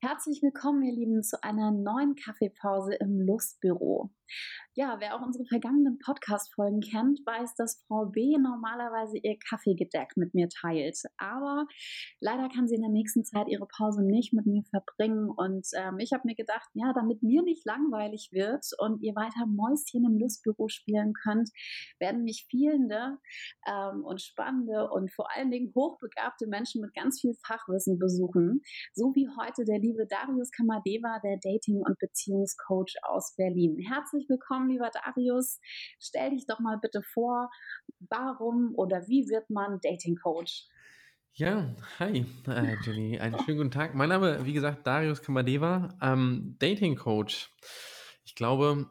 Herzlich willkommen, ihr Lieben, zu einer neuen Kaffeepause im Lustbüro. Ja, wer auch unsere vergangenen Podcast-Folgen kennt, weiß, dass Frau B normalerweise ihr Kaffeegedeck mit mir teilt. Aber leider kann sie in der nächsten Zeit ihre Pause nicht mit mir verbringen. Und ähm, ich habe mir gedacht, ja, damit mir nicht langweilig wird und ihr weiter Mäuschen im Lustbüro spielen könnt, werden mich fehlende ähm, und spannende und vor allen Dingen hochbegabte Menschen mit ganz viel Fachwissen besuchen. So wie heute der liebe Darius Kamadeva, der Dating- und Beziehungscoach aus Berlin. Herzlich willkommen, lieber Darius. Stell dich doch mal bitte vor, warum oder wie wird man Dating-Coach? Ja, hi, äh, Jenny. Einen schönen guten Tag. Mein Name, wie gesagt, Darius Kamadeva, ähm, Dating Coach. Ich glaube,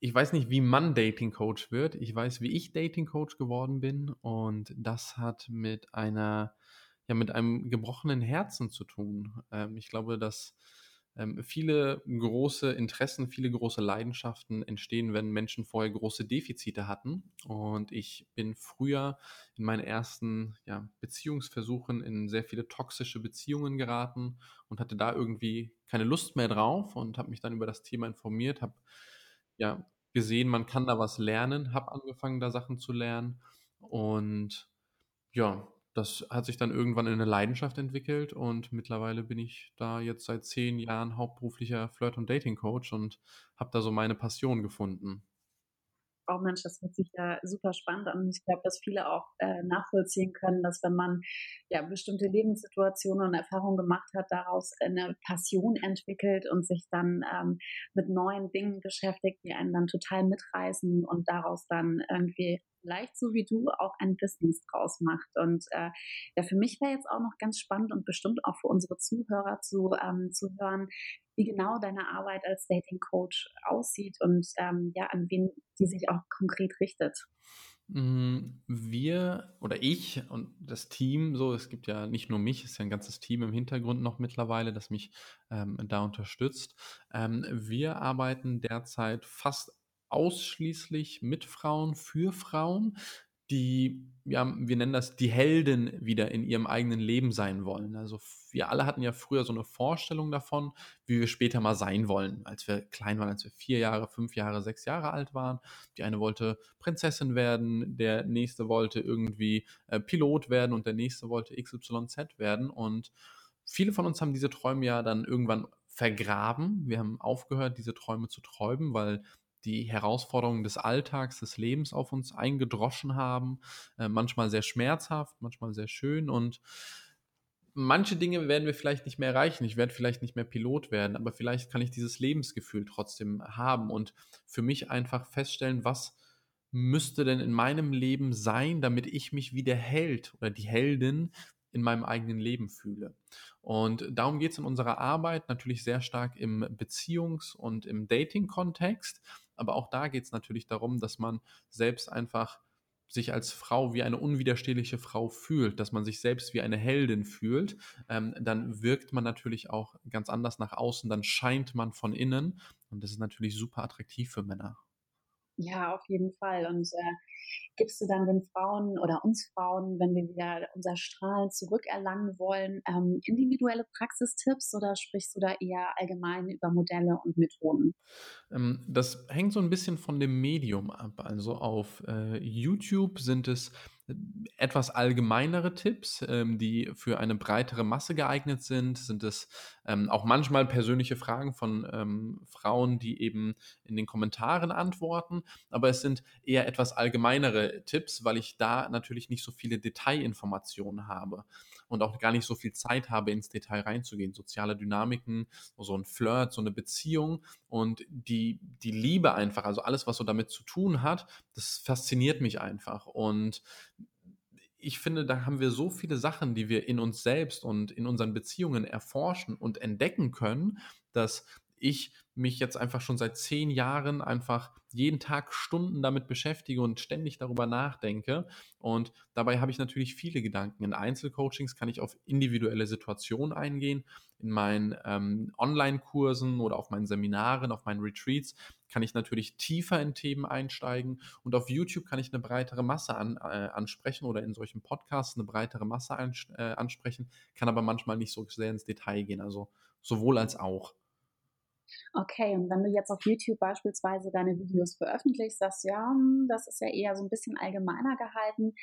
ich weiß nicht, wie man Dating Coach wird. Ich weiß, wie ich Dating Coach geworden bin. Und das hat mit einer ja mit einem gebrochenen Herzen zu tun. Ähm, ich glaube, dass ähm, viele große Interessen, viele große Leidenschaften entstehen, wenn Menschen vorher große Defizite hatten. Und ich bin früher in meinen ersten ja, Beziehungsversuchen in sehr viele toxische Beziehungen geraten und hatte da irgendwie keine Lust mehr drauf und habe mich dann über das Thema informiert, habe ja gesehen, man kann da was lernen, habe angefangen, da Sachen zu lernen und ja, das hat sich dann irgendwann in eine Leidenschaft entwickelt und mittlerweile bin ich da jetzt seit zehn Jahren hauptberuflicher Flirt- und Dating-Coach und habe da so meine Passion gefunden. Oh Mensch, das hört sich ja super spannend an. Und ich glaube, dass viele auch äh, nachvollziehen können, dass wenn man ja bestimmte Lebenssituationen und Erfahrungen gemacht hat, daraus eine Passion entwickelt und sich dann ähm, mit neuen Dingen beschäftigt, die einen dann total mitreißen und daraus dann irgendwie vielleicht so wie du auch ein Business draus macht. Und äh, ja, für mich wäre jetzt auch noch ganz spannend und bestimmt auch für unsere Zuhörer zu, ähm, zu hören, wie genau deine Arbeit als Dating Coach aussieht und ähm, ja, an wen die sich auch konkret richtet. Mm, wir oder ich und das Team, so, es gibt ja nicht nur mich, es ist ja ein ganzes Team im Hintergrund noch mittlerweile, das mich ähm, da unterstützt. Ähm, wir arbeiten derzeit fast ausschließlich mit Frauen, für Frauen, die, ja, wir nennen das, die Helden wieder in ihrem eigenen Leben sein wollen. Also wir alle hatten ja früher so eine Vorstellung davon, wie wir später mal sein wollen, als wir klein waren, als wir vier Jahre, fünf Jahre, sechs Jahre alt waren. Die eine wollte Prinzessin werden, der nächste wollte irgendwie äh, Pilot werden und der nächste wollte XYZ werden. Und viele von uns haben diese Träume ja dann irgendwann vergraben. Wir haben aufgehört, diese Träume zu träumen, weil die Herausforderungen des Alltags, des Lebens auf uns eingedroschen haben. Äh, manchmal sehr schmerzhaft, manchmal sehr schön und manche Dinge werden wir vielleicht nicht mehr erreichen. Ich werde vielleicht nicht mehr Pilot werden, aber vielleicht kann ich dieses Lebensgefühl trotzdem haben und für mich einfach feststellen, was müsste denn in meinem Leben sein, damit ich mich wie der Held oder die Heldin in meinem eigenen Leben fühle. Und darum geht es in unserer Arbeit natürlich sehr stark im Beziehungs- und im Dating-Kontext. Aber auch da geht es natürlich darum, dass man selbst einfach sich als Frau wie eine unwiderstehliche Frau fühlt, dass man sich selbst wie eine Heldin fühlt, ähm, dann wirkt man natürlich auch ganz anders nach außen, dann scheint man von innen und das ist natürlich super attraktiv für Männer. Ja, auf jeden Fall. Und äh, gibst du dann den Frauen oder uns Frauen, wenn wir wieder unser Strahlen zurückerlangen wollen, ähm, individuelle Praxistipps oder sprichst du da eher allgemein über Modelle und Methoden? Ähm, das hängt so ein bisschen von dem Medium ab. Also auf äh, YouTube sind es etwas allgemeinere Tipps, ähm, die für eine breitere Masse geeignet sind. Sind es ähm, auch manchmal persönliche Fragen von ähm, Frauen, die eben in den Kommentaren antworten. Aber es sind eher etwas allgemeinere Tipps, weil ich da natürlich nicht so viele Detailinformationen habe und auch gar nicht so viel Zeit habe, ins Detail reinzugehen. Soziale Dynamiken, so ein Flirt, so eine Beziehung und die, die Liebe einfach, also alles, was so damit zu tun hat, das fasziniert mich einfach. Und ich finde, da haben wir so viele Sachen, die wir in uns selbst und in unseren Beziehungen erforschen und entdecken können, dass ich mich jetzt einfach schon seit zehn Jahren einfach jeden Tag Stunden damit beschäftige und ständig darüber nachdenke. Und dabei habe ich natürlich viele Gedanken. In Einzelcoachings kann ich auf individuelle Situationen eingehen. In meinen ähm, Online-Kursen oder auf meinen Seminaren, auf meinen Retreats kann ich natürlich tiefer in Themen einsteigen. Und auf YouTube kann ich eine breitere Masse an, äh, ansprechen oder in solchen Podcasts eine breitere Masse ein, äh, ansprechen, kann aber manchmal nicht so sehr ins Detail gehen. Also sowohl als auch. Okay, und wenn du jetzt auf YouTube beispielsweise deine Videos veröffentlichst, sagst du, ja, hm, das ist ja eher so ein bisschen allgemeiner gehalten.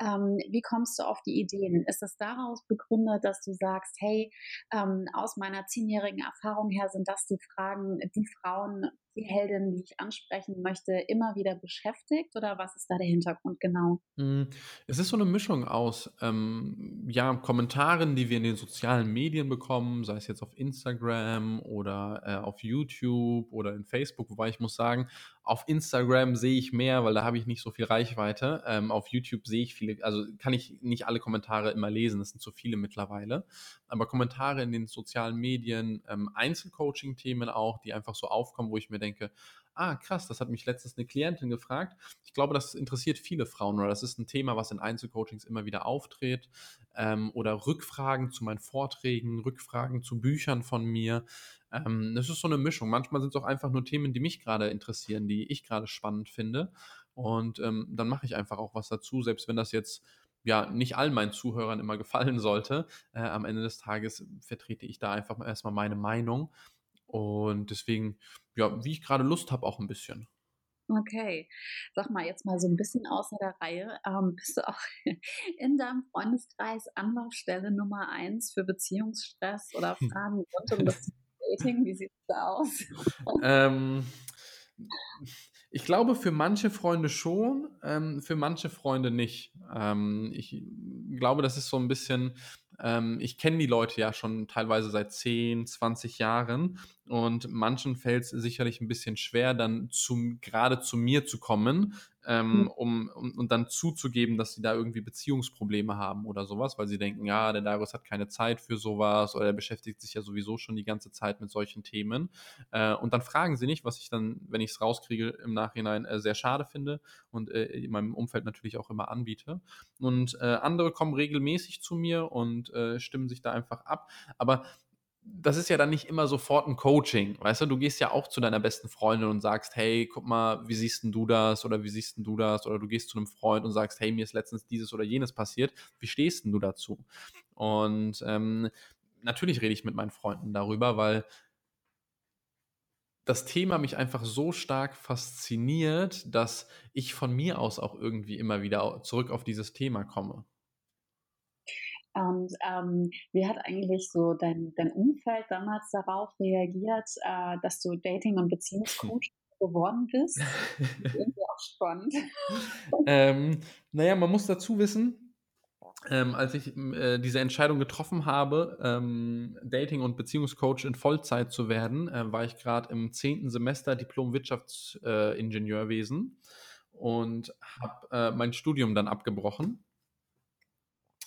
Ähm, wie kommst du auf die Ideen? Ist es daraus begründet, dass du sagst, hey, ähm, aus meiner zehnjährigen Erfahrung her sind das die Fragen, die Frauen die Heldin, die ich ansprechen möchte, immer wieder beschäftigt oder was ist da der Hintergrund genau? Hm, es ist so eine Mischung aus, ähm, ja, Kommentaren, die wir in den sozialen Medien bekommen, sei es jetzt auf Instagram oder äh, auf YouTube oder in Facebook, wobei ich muss sagen, auf Instagram sehe ich mehr, weil da habe ich nicht so viel Reichweite. Ähm, auf YouTube sehe ich viele, also kann ich nicht alle Kommentare immer lesen, das sind zu viele mittlerweile. Aber Kommentare in den sozialen Medien, ähm, Einzelcoaching-Themen auch, die einfach so aufkommen, wo ich mir denke, ah, krass, das hat mich letztens eine Klientin gefragt. Ich glaube, das interessiert viele Frauen oder das ist ein Thema, was in Einzelcoachings immer wieder auftritt. Ähm, oder Rückfragen zu meinen Vorträgen, Rückfragen zu Büchern von mir. Ähm, das ist so eine Mischung. Manchmal sind es auch einfach nur Themen, die mich gerade interessieren, die ich gerade spannend finde. Und ähm, dann mache ich einfach auch was dazu, selbst wenn das jetzt ja nicht allen meinen Zuhörern immer gefallen sollte. Äh, am Ende des Tages vertrete ich da einfach erstmal meine Meinung. Und deswegen, ja, wie ich gerade Lust habe, auch ein bisschen. Okay, sag mal jetzt mal so ein bisschen außer der Reihe. Ähm, bist du auch in deinem Freundeskreis Anlaufstelle Nummer eins für Beziehungsstress oder Fragen rund um das Dating? Wie sieht es da aus? ähm, ich glaube, für manche Freunde schon, ähm, für manche Freunde nicht. Ähm, ich glaube, das ist so ein bisschen, ähm, ich kenne die Leute ja schon teilweise seit 10, 20 Jahren und manchen fällt es sicherlich ein bisschen schwer, dann zum, gerade zu mir zu kommen, ähm, mhm. um, um, und dann zuzugeben, dass sie da irgendwie Beziehungsprobleme haben oder sowas, weil sie denken, ja, der Darius hat keine Zeit für sowas oder er beschäftigt sich ja sowieso schon die ganze Zeit mit solchen Themen. Äh, und dann fragen sie nicht, was ich dann, wenn ich es rauskriege, im Nachhinein äh, sehr schade finde und äh, in meinem Umfeld natürlich auch immer anbiete. Und äh, andere kommen regelmäßig zu mir und äh, stimmen sich da einfach ab. Aber das ist ja dann nicht immer sofort ein Coaching, weißt du, du gehst ja auch zu deiner besten Freundin und sagst, hey, guck mal, wie siehst denn du das oder wie siehst denn du das oder du gehst zu einem Freund und sagst, hey, mir ist letztens dieses oder jenes passiert, wie stehst denn du dazu? Und ähm, natürlich rede ich mit meinen Freunden darüber, weil das Thema mich einfach so stark fasziniert, dass ich von mir aus auch irgendwie immer wieder zurück auf dieses Thema komme. Und ähm, wie hat eigentlich so dein, dein Umfeld damals darauf reagiert, äh, dass du Dating- und Beziehungscoach geworden bist? Irgendwie auch spannend. ähm, naja, man muss dazu wissen, ähm, als ich äh, diese Entscheidung getroffen habe, ähm, Dating- und Beziehungscoach in Vollzeit zu werden, äh, war ich gerade im zehnten Semester Diplom Wirtschaftsingenieurwesen äh, und habe äh, mein Studium dann abgebrochen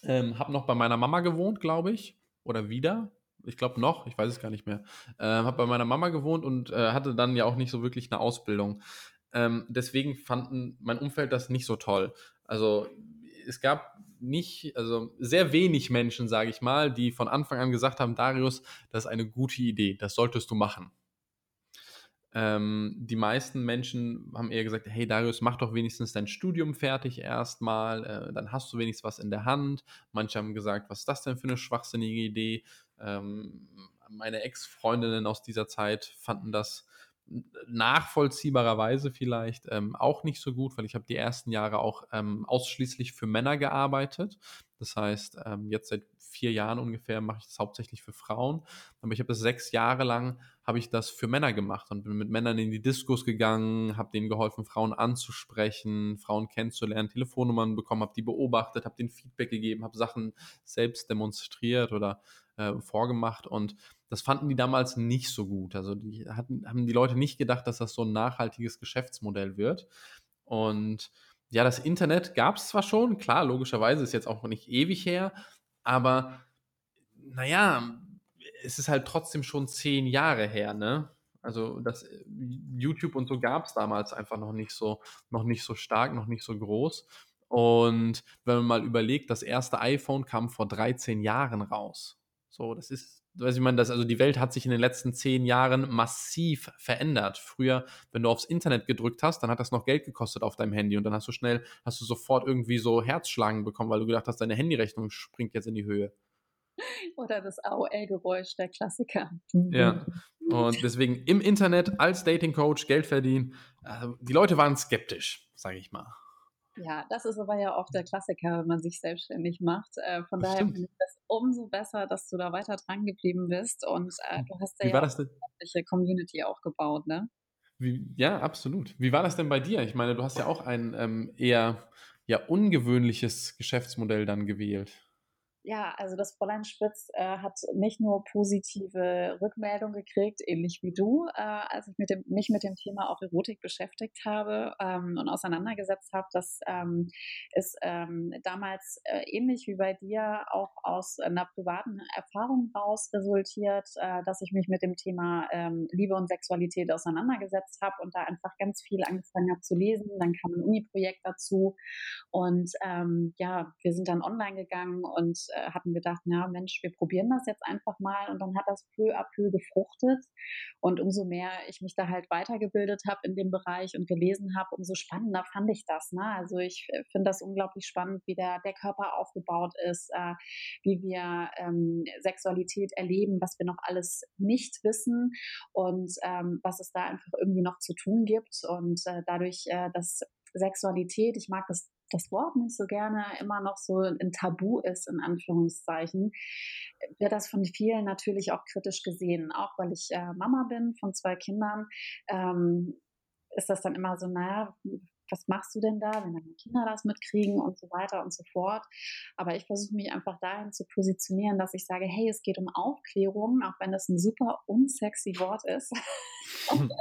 ähm, habe noch bei meiner Mama gewohnt, glaube ich. Oder wieder. Ich glaube noch, ich weiß es gar nicht mehr. Ähm, habe bei meiner Mama gewohnt und äh, hatte dann ja auch nicht so wirklich eine Ausbildung. Ähm, deswegen fanden mein Umfeld das nicht so toll. Also es gab nicht, also sehr wenig Menschen, sage ich mal, die von Anfang an gesagt haben, Darius, das ist eine gute Idee, das solltest du machen. Ähm, die meisten Menschen haben eher gesagt, hey Darius, mach doch wenigstens dein Studium fertig erstmal, äh, dann hast du wenigstens was in der Hand. Manche haben gesagt, was ist das denn für eine schwachsinnige Idee? Ähm, meine Ex-Freundinnen aus dieser Zeit fanden das nachvollziehbarerweise vielleicht ähm, auch nicht so gut, weil ich habe die ersten Jahre auch ähm, ausschließlich für Männer gearbeitet. Das heißt, ähm, jetzt seit vier Jahren ungefähr mache ich das hauptsächlich für Frauen. Aber ich habe das sechs Jahre lang habe ich das für Männer gemacht und bin mit Männern in die Diskos gegangen, habe denen geholfen, Frauen anzusprechen, Frauen kennenzulernen, Telefonnummern bekommen, habe die beobachtet, habe denen Feedback gegeben, habe Sachen selbst demonstriert oder äh, vorgemacht und das fanden die damals nicht so gut. Also die hatten, haben die Leute nicht gedacht, dass das so ein nachhaltiges Geschäftsmodell wird. Und ja, das Internet gab es zwar schon, klar, logischerweise ist jetzt auch nicht ewig her, aber naja, es ist halt trotzdem schon zehn Jahre her, ne? Also das YouTube und so gab es damals einfach noch nicht so, noch nicht so stark, noch nicht so groß. Und wenn man mal überlegt, das erste iPhone kam vor 13 Jahren raus. So, das ist, weiß ich meine, das, also die Welt hat sich in den letzten zehn Jahren massiv verändert. Früher, wenn du aufs Internet gedrückt hast, dann hat das noch Geld gekostet auf deinem Handy und dann hast du schnell, hast du sofort irgendwie so Herzschlagen bekommen, weil du gedacht hast, deine Handyrechnung springt jetzt in die Höhe. Oder das AOL-Geräusch, der Klassiker. Ja, und deswegen im Internet als Dating-Coach Geld verdienen. Also die Leute waren skeptisch, sage ich mal. Ja, das ist aber ja auch der Klassiker, wenn man sich selbstständig macht. Äh, von daher finde ich das umso besser, dass du da weiter dran geblieben bist und äh, du hast ja, ja eine Community aufgebaut, ne? Wie, ja, absolut. Wie war das denn bei dir? Ich meine, du hast ja auch ein ähm, eher ja, ungewöhnliches Geschäftsmodell dann gewählt ja, also das Fräulein Spitz äh, hat nicht nur positive Rückmeldungen gekriegt, ähnlich wie du, äh, als ich mit dem, mich mit dem Thema auch Erotik beschäftigt habe ähm, und auseinandergesetzt habe. Das ähm, ist ähm, damals äh, ähnlich wie bei dir auch aus einer privaten Erfahrung raus resultiert, äh, dass ich mich mit dem Thema ähm, Liebe und Sexualität auseinandergesetzt habe und da einfach ganz viel angefangen habe zu lesen. Dann kam ein Uni-Projekt dazu und ähm, ja, wir sind dann online gegangen und äh, hatten gedacht, na Mensch, wir probieren das jetzt einfach mal und dann hat das peu à peu gefruchtet und umso mehr ich mich da halt weitergebildet habe in dem Bereich und gelesen habe, umso spannender fand ich das. Ne? Also ich äh, finde das unglaublich spannend, wie der, der Körper aufgebaut ist, äh, wie wir ähm, Sexualität erleben, was wir noch alles nicht wissen und ähm, was es da einfach irgendwie noch zu tun gibt und äh, dadurch, äh, dass Sexualität, ich mag das das Wort nicht so gerne immer noch so ein Tabu ist, in Anführungszeichen, wird das von vielen natürlich auch kritisch gesehen. Auch weil ich äh, Mama bin von zwei Kindern, ähm, ist das dann immer so, naja, was machst du denn da, wenn deine Kinder das mitkriegen und so weiter und so fort. Aber ich versuche mich einfach dahin zu positionieren, dass ich sage, hey, es geht um Aufklärung, auch wenn das ein super unsexy Wort ist.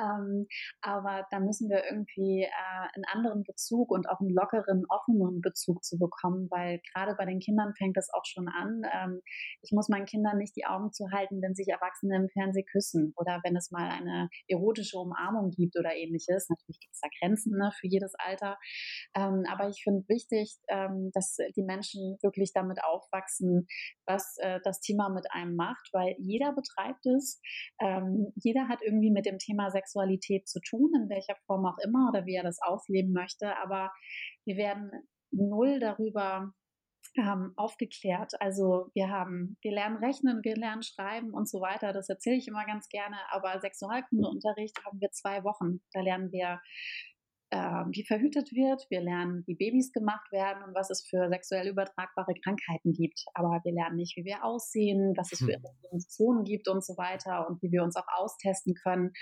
ähm, aber da müssen wir irgendwie äh, einen anderen Bezug und auch einen lockeren, offenen Bezug zu bekommen, weil gerade bei den Kindern fängt das auch schon an. Ähm, ich muss meinen Kindern nicht die Augen zu halten, wenn sich Erwachsene im Fernsehen küssen oder wenn es mal eine erotische Umarmung gibt oder ähnliches. Natürlich gibt es da Grenzen ne, für jedes Alter. Ähm, aber ich finde wichtig, ähm, dass die Menschen wirklich damit aufwachsen, was äh, das Thema mit einem macht, weil jeder betreibt es. Ähm, jeder hat irgendwie mit dem Thema Sexualität zu tun, in welcher Form auch immer oder wie er das ausleben möchte. Aber wir werden null darüber ähm, aufgeklärt. Also wir haben, wir lernen rechnen, wir lernen schreiben und so weiter. Das erzähle ich immer ganz gerne. Aber Sexualkundeunterricht haben wir zwei Wochen. Da lernen wir wie verhütet wird. Wir lernen, wie Babys gemacht werden und was es für sexuell übertragbare Krankheiten gibt. Aber wir lernen nicht, wie wir aussehen, was es für hm. gibt und so weiter und wie wir uns auch austesten können.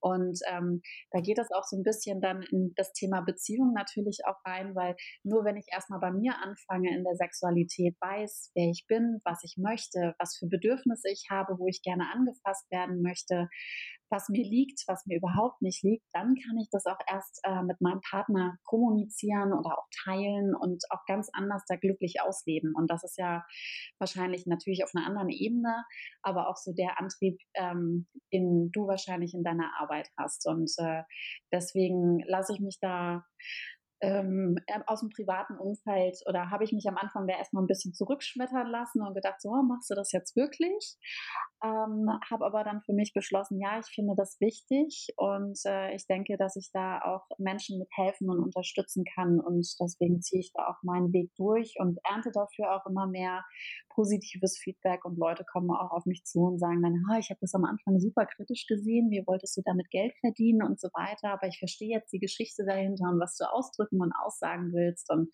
Und ähm, da geht es auch so ein bisschen dann in das Thema Beziehung natürlich auch rein, weil nur wenn ich erstmal bei mir anfange in der Sexualität, weiß, wer ich bin, was ich möchte, was für Bedürfnisse ich habe, wo ich gerne angefasst werden möchte, was mir liegt, was mir überhaupt nicht liegt, dann kann ich das auch erst äh, mit meinem Partner kommunizieren oder auch teilen und auch ganz anders da glücklich ausleben. Und das ist ja wahrscheinlich natürlich auf einer anderen Ebene, aber auch so der Antrieb, ähm, den du wahrscheinlich in deiner Arbeit hast. Und äh, deswegen lasse ich mich da ähm, äh, aus dem privaten Umfeld oder habe ich mich am Anfang da erstmal ein bisschen zurückschmettern lassen und gedacht, so, machst du das jetzt wirklich? Ähm, habe aber dann für mich beschlossen, ja, ich finde das wichtig und äh, ich denke, dass ich da auch Menschen mit helfen und unterstützen kann und deswegen ziehe ich da auch meinen Weg durch und ernte dafür auch immer mehr positives Feedback und Leute kommen auch auf mich zu und sagen dann, ich habe das am Anfang super kritisch gesehen, wie wolltest du damit Geld verdienen und so weiter, aber ich verstehe jetzt die Geschichte dahinter und was du ausdrücken und aussagen willst und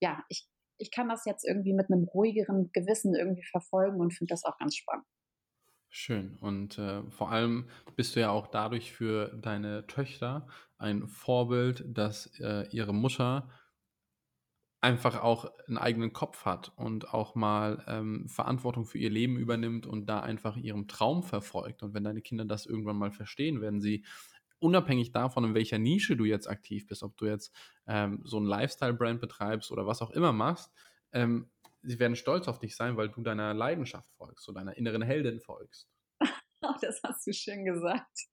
ja, ich, ich kann das jetzt irgendwie mit einem ruhigeren Gewissen irgendwie verfolgen und finde das auch ganz spannend. Schön. Und äh, vor allem bist du ja auch dadurch für deine Töchter ein Vorbild, dass äh, ihre Mutter einfach auch einen eigenen Kopf hat und auch mal ähm, Verantwortung für ihr Leben übernimmt und da einfach ihrem Traum verfolgt. Und wenn deine Kinder das irgendwann mal verstehen, werden sie unabhängig davon, in welcher Nische du jetzt aktiv bist, ob du jetzt ähm, so ein Lifestyle-Brand betreibst oder was auch immer machst, ähm, sie werden stolz auf dich sein, weil du deiner Leidenschaft folgst, so deiner inneren Heldin folgst. Genau, das hast du schön gesagt.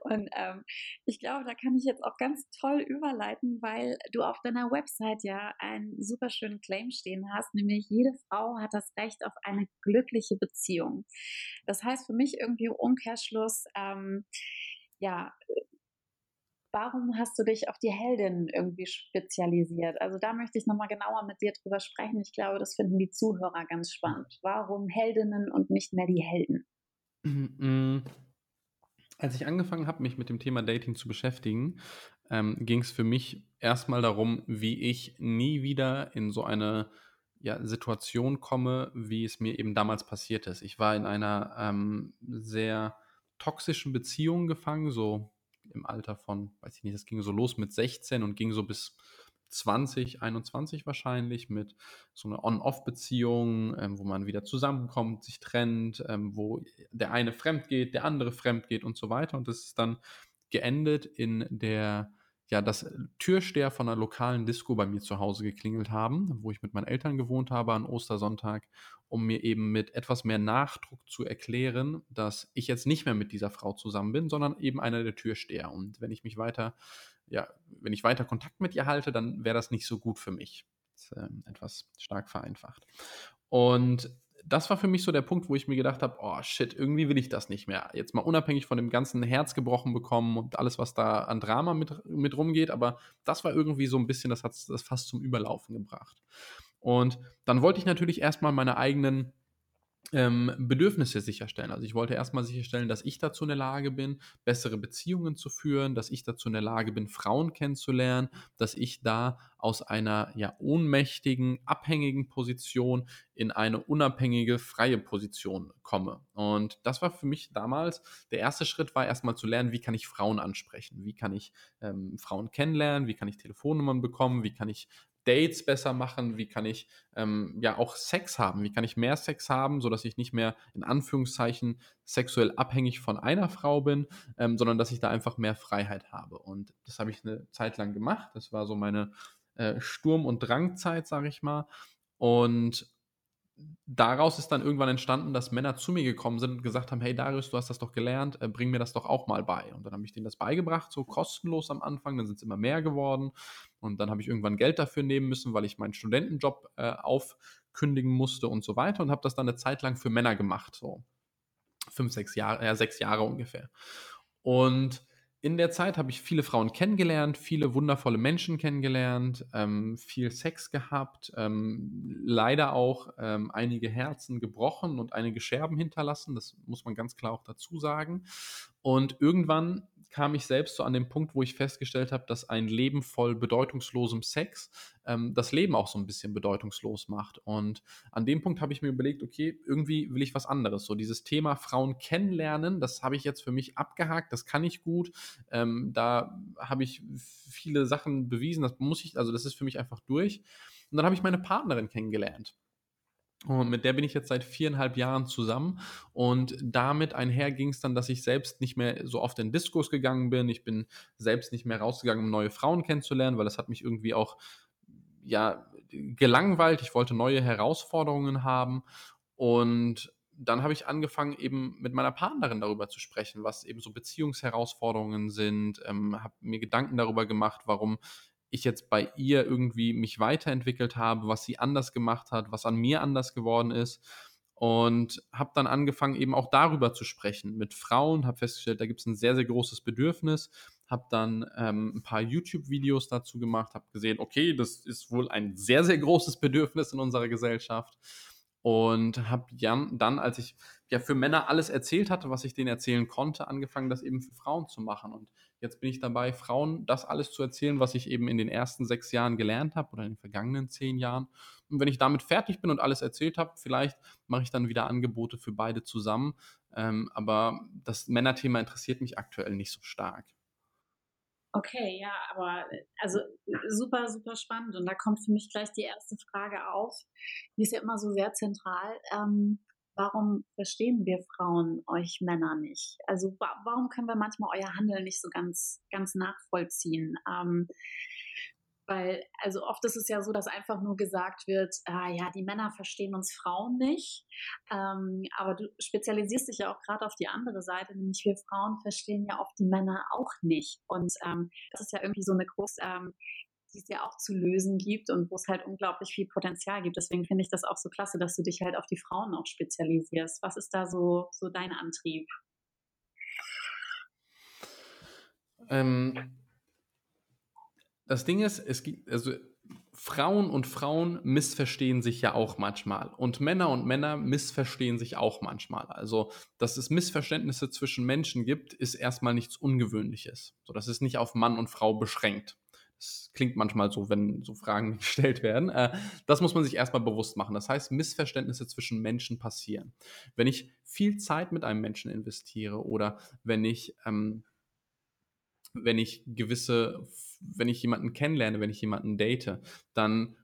Und ähm, ich glaube, da kann ich jetzt auch ganz toll überleiten, weil du auf deiner Website ja einen super schönen Claim stehen hast, nämlich jede Frau hat das Recht auf eine glückliche Beziehung. Das heißt für mich irgendwie Umkehrschluss, ähm, ja, warum hast du dich auf die Heldin irgendwie spezialisiert? Also da möchte ich nochmal genauer mit dir drüber sprechen. Ich glaube, das finden die Zuhörer ganz spannend. Warum Heldinnen und nicht mehr die Helden? Mm, als ich angefangen habe, mich mit dem Thema Dating zu beschäftigen, ähm, ging es für mich erstmal darum, wie ich nie wieder in so eine ja, Situation komme, wie es mir eben damals passiert ist. Ich war in einer ähm, sehr toxischen Beziehung gefangen, so im Alter von, weiß ich nicht, das ging so los mit 16 und ging so bis 20, 21 wahrscheinlich mit so einer On-Off-Beziehung, ähm, wo man wieder zusammenkommt, sich trennt, ähm, wo der eine fremd geht, der andere fremd geht und so weiter. Und das ist dann geendet in der ja, dass Türsteher von einer lokalen Disco bei mir zu Hause geklingelt haben, wo ich mit meinen Eltern gewohnt habe an Ostersonntag, um mir eben mit etwas mehr Nachdruck zu erklären, dass ich jetzt nicht mehr mit dieser Frau zusammen bin, sondern eben einer der Türsteher. Und wenn ich mich weiter, ja, wenn ich weiter Kontakt mit ihr halte, dann wäre das nicht so gut für mich. Das ist, äh, etwas stark vereinfacht. Und das war für mich so der Punkt, wo ich mir gedacht habe, oh shit, irgendwie will ich das nicht mehr. Jetzt mal unabhängig von dem ganzen Herz gebrochen bekommen und alles, was da an Drama mit, mit rumgeht, aber das war irgendwie so ein bisschen, das hat das fast zum Überlaufen gebracht. Und dann wollte ich natürlich erstmal meine eigenen ähm, Bedürfnisse sicherstellen. Also ich wollte erstmal sicherstellen, dass ich dazu in der Lage bin, bessere Beziehungen zu führen, dass ich dazu in der Lage bin, Frauen kennenzulernen, dass ich da aus einer ja ohnmächtigen, abhängigen Position in eine unabhängige, freie Position komme. Und das war für mich damals, der erste Schritt war erstmal zu lernen, wie kann ich Frauen ansprechen, wie kann ich ähm, Frauen kennenlernen, wie kann ich Telefonnummern bekommen, wie kann ich Dates besser machen? Wie kann ich ähm, ja auch Sex haben? Wie kann ich mehr Sex haben, sodass ich nicht mehr in Anführungszeichen sexuell abhängig von einer Frau bin, ähm, sondern dass ich da einfach mehr Freiheit habe. Und das habe ich eine Zeit lang gemacht. Das war so meine äh, Sturm- und Drangzeit, sage ich mal. Und daraus ist dann irgendwann entstanden, dass Männer zu mir gekommen sind und gesagt haben, hey Darius, du hast das doch gelernt, äh, bring mir das doch auch mal bei. Und dann habe ich denen das beigebracht, so kostenlos am Anfang, dann sind es immer mehr geworden. Und dann habe ich irgendwann Geld dafür nehmen müssen, weil ich meinen Studentenjob äh, aufkündigen musste und so weiter und habe das dann eine Zeit lang für Männer gemacht, so fünf, sechs Jahre, äh, sechs Jahre ungefähr. Und in der Zeit habe ich viele Frauen kennengelernt, viele wundervolle Menschen kennengelernt, ähm, viel Sex gehabt, ähm, leider auch ähm, einige Herzen gebrochen und einige Scherben hinterlassen. Das muss man ganz klar auch dazu sagen. Und irgendwann kam ich selbst so an den Punkt, wo ich festgestellt habe, dass ein Leben voll bedeutungslosem Sex ähm, das Leben auch so ein bisschen bedeutungslos macht. Und an dem Punkt habe ich mir überlegt, okay, irgendwie will ich was anderes. So dieses Thema Frauen kennenlernen, das habe ich jetzt für mich abgehakt, das kann ich gut. Ähm, da habe ich viele Sachen bewiesen, das muss ich, also das ist für mich einfach durch. Und dann habe ich meine Partnerin kennengelernt. Und mit der bin ich jetzt seit viereinhalb Jahren zusammen. Und damit einher ging es dann, dass ich selbst nicht mehr so oft in Diskos gegangen bin. Ich bin selbst nicht mehr rausgegangen, um neue Frauen kennenzulernen, weil das hat mich irgendwie auch ja gelangweilt. Ich wollte neue Herausforderungen haben. Und dann habe ich angefangen, eben mit meiner Partnerin darüber zu sprechen, was eben so Beziehungsherausforderungen sind, ähm, habe mir Gedanken darüber gemacht, warum ich jetzt bei ihr irgendwie mich weiterentwickelt habe, was sie anders gemacht hat, was an mir anders geworden ist. Und habe dann angefangen, eben auch darüber zu sprechen mit Frauen, habe festgestellt, da gibt es ein sehr, sehr großes Bedürfnis, habe dann ähm, ein paar YouTube-Videos dazu gemacht, habe gesehen, okay, das ist wohl ein sehr, sehr großes Bedürfnis in unserer Gesellschaft und habe dann, als ich ja für Männer alles erzählt hatte, was ich denen erzählen konnte, angefangen, das eben für Frauen zu machen. Und jetzt bin ich dabei, Frauen das alles zu erzählen, was ich eben in den ersten sechs Jahren gelernt habe oder in den vergangenen zehn Jahren. Und wenn ich damit fertig bin und alles erzählt habe, vielleicht mache ich dann wieder Angebote für beide zusammen. Ähm, aber das Männerthema interessiert mich aktuell nicht so stark. Okay, ja, aber also super, super spannend. Und da kommt für mich gleich die erste Frage auf. Die ist ja immer so sehr zentral. Ähm, warum verstehen wir Frauen euch Männer nicht? Also wa warum können wir manchmal euer Handeln nicht so ganz, ganz nachvollziehen? Ähm, Weil, also oft ist es ja so, dass einfach nur gesagt wird, ah, ja, die Männer verstehen uns Frauen nicht. Ähm, aber du spezialisierst dich ja auch gerade auf die andere Seite, nämlich wir Frauen verstehen ja oft die Männer auch nicht. Und ähm, das ist ja irgendwie so eine große, ähm, die es ja auch zu lösen gibt und wo es halt unglaublich viel Potenzial gibt. Deswegen finde ich das auch so klasse, dass du dich halt auf die Frauen auch spezialisierst. Was ist da so, so dein Antrieb? Ähm, das Ding ist, es gibt, also Frauen und Frauen missverstehen sich ja auch manchmal. Und Männer und Männer missverstehen sich auch manchmal. Also, dass es Missverständnisse zwischen Menschen gibt, ist erstmal nichts Ungewöhnliches. So, das ist nicht auf Mann und Frau beschränkt. Das klingt manchmal so, wenn so Fragen gestellt werden. Äh, das muss man sich erstmal bewusst machen. Das heißt, Missverständnisse zwischen Menschen passieren. Wenn ich viel Zeit mit einem Menschen investiere oder wenn ich ähm, wenn ich gewisse, wenn ich jemanden kennenlerne, wenn ich jemanden date, dann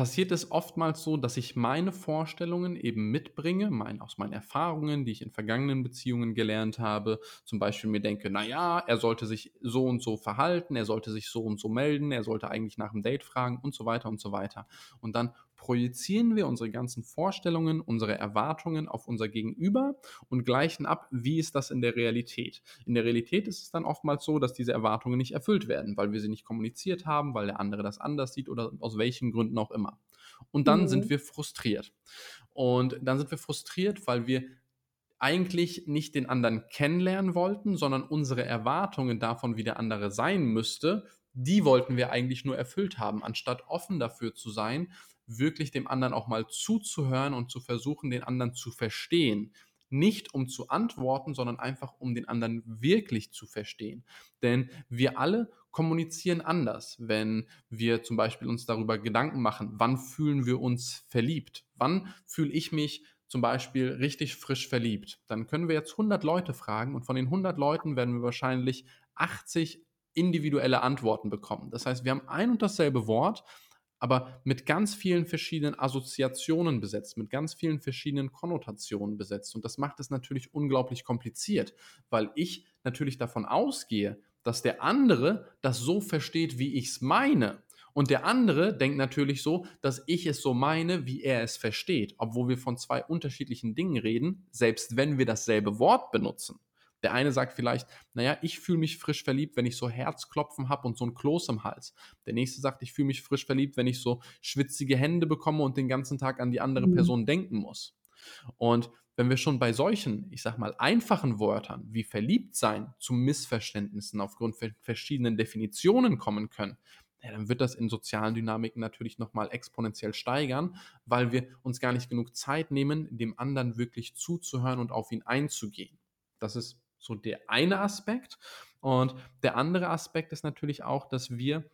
passiert es oftmals so, dass ich meine Vorstellungen eben mitbringe, mein, aus meinen Erfahrungen, die ich in vergangenen Beziehungen gelernt habe. Zum Beispiel mir denke, naja, er sollte sich so und so verhalten, er sollte sich so und so melden, er sollte eigentlich nach dem Date fragen und so weiter und so weiter. Und dann projizieren wir unsere ganzen Vorstellungen, unsere Erwartungen auf unser Gegenüber und gleichen ab, wie ist das in der Realität. In der Realität ist es dann oftmals so, dass diese Erwartungen nicht erfüllt werden, weil wir sie nicht kommuniziert haben, weil der andere das anders sieht oder aus welchen Gründen auch immer. Und dann mhm. sind wir frustriert. Und dann sind wir frustriert, weil wir eigentlich nicht den anderen kennenlernen wollten, sondern unsere Erwartungen davon, wie der andere sein müsste, die wollten wir eigentlich nur erfüllt haben, anstatt offen dafür zu sein, wirklich dem anderen auch mal zuzuhören und zu versuchen, den anderen zu verstehen. Nicht um zu antworten, sondern einfach um den anderen wirklich zu verstehen. Denn wir alle kommunizieren anders, wenn wir zum Beispiel uns darüber Gedanken machen, wann fühlen wir uns verliebt? Wann fühle ich mich zum Beispiel richtig frisch verliebt? Dann können wir jetzt 100 Leute fragen und von den 100 Leuten werden wir wahrscheinlich 80 individuelle Antworten bekommen. Das heißt, wir haben ein und dasselbe Wort, aber mit ganz vielen verschiedenen Assoziationen besetzt, mit ganz vielen verschiedenen Konnotationen besetzt. Und das macht es natürlich unglaublich kompliziert, weil ich natürlich davon ausgehe, dass der andere das so versteht, wie ich es meine. Und der andere denkt natürlich so, dass ich es so meine, wie er es versteht, obwohl wir von zwei unterschiedlichen Dingen reden, selbst wenn wir dasselbe Wort benutzen. Der eine sagt vielleicht, naja, ich fühle mich frisch verliebt, wenn ich so Herzklopfen habe und so ein Kloß im Hals. Der nächste sagt, ich fühle mich frisch verliebt, wenn ich so schwitzige Hände bekomme und den ganzen Tag an die andere mhm. Person denken muss. Und wenn wir schon bei solchen, ich sag mal, einfachen Wörtern wie verliebt sein zu Missverständnissen aufgrund von verschiedenen Definitionen kommen können, ja, dann wird das in sozialen Dynamiken natürlich nochmal exponentiell steigern, weil wir uns gar nicht genug Zeit nehmen, dem anderen wirklich zuzuhören und auf ihn einzugehen. Das ist so der eine Aspekt. Und der andere Aspekt ist natürlich auch, dass wir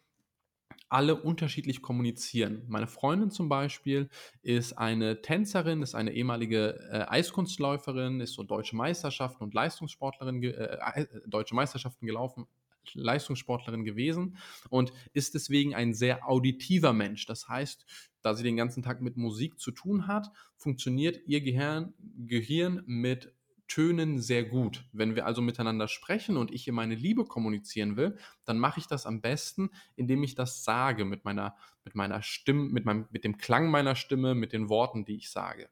alle unterschiedlich kommunizieren. Meine Freundin zum Beispiel ist eine Tänzerin, ist eine ehemalige äh, Eiskunstläuferin, ist so deutsche Meisterschaften und Leistungssportlerin, äh, äh, deutsche Meisterschaften gelaufen, Leistungssportlerin gewesen und ist deswegen ein sehr auditiver Mensch. Das heißt, da sie den ganzen Tag mit Musik zu tun hat, funktioniert ihr Gehirn, Gehirn mit Tönen sehr gut. Wenn wir also miteinander sprechen und ich ihr meine Liebe kommunizieren will, dann mache ich das am besten, indem ich das sage mit meiner, mit meiner Stimme, mit, meinem, mit dem Klang meiner Stimme, mit den Worten, die ich sage.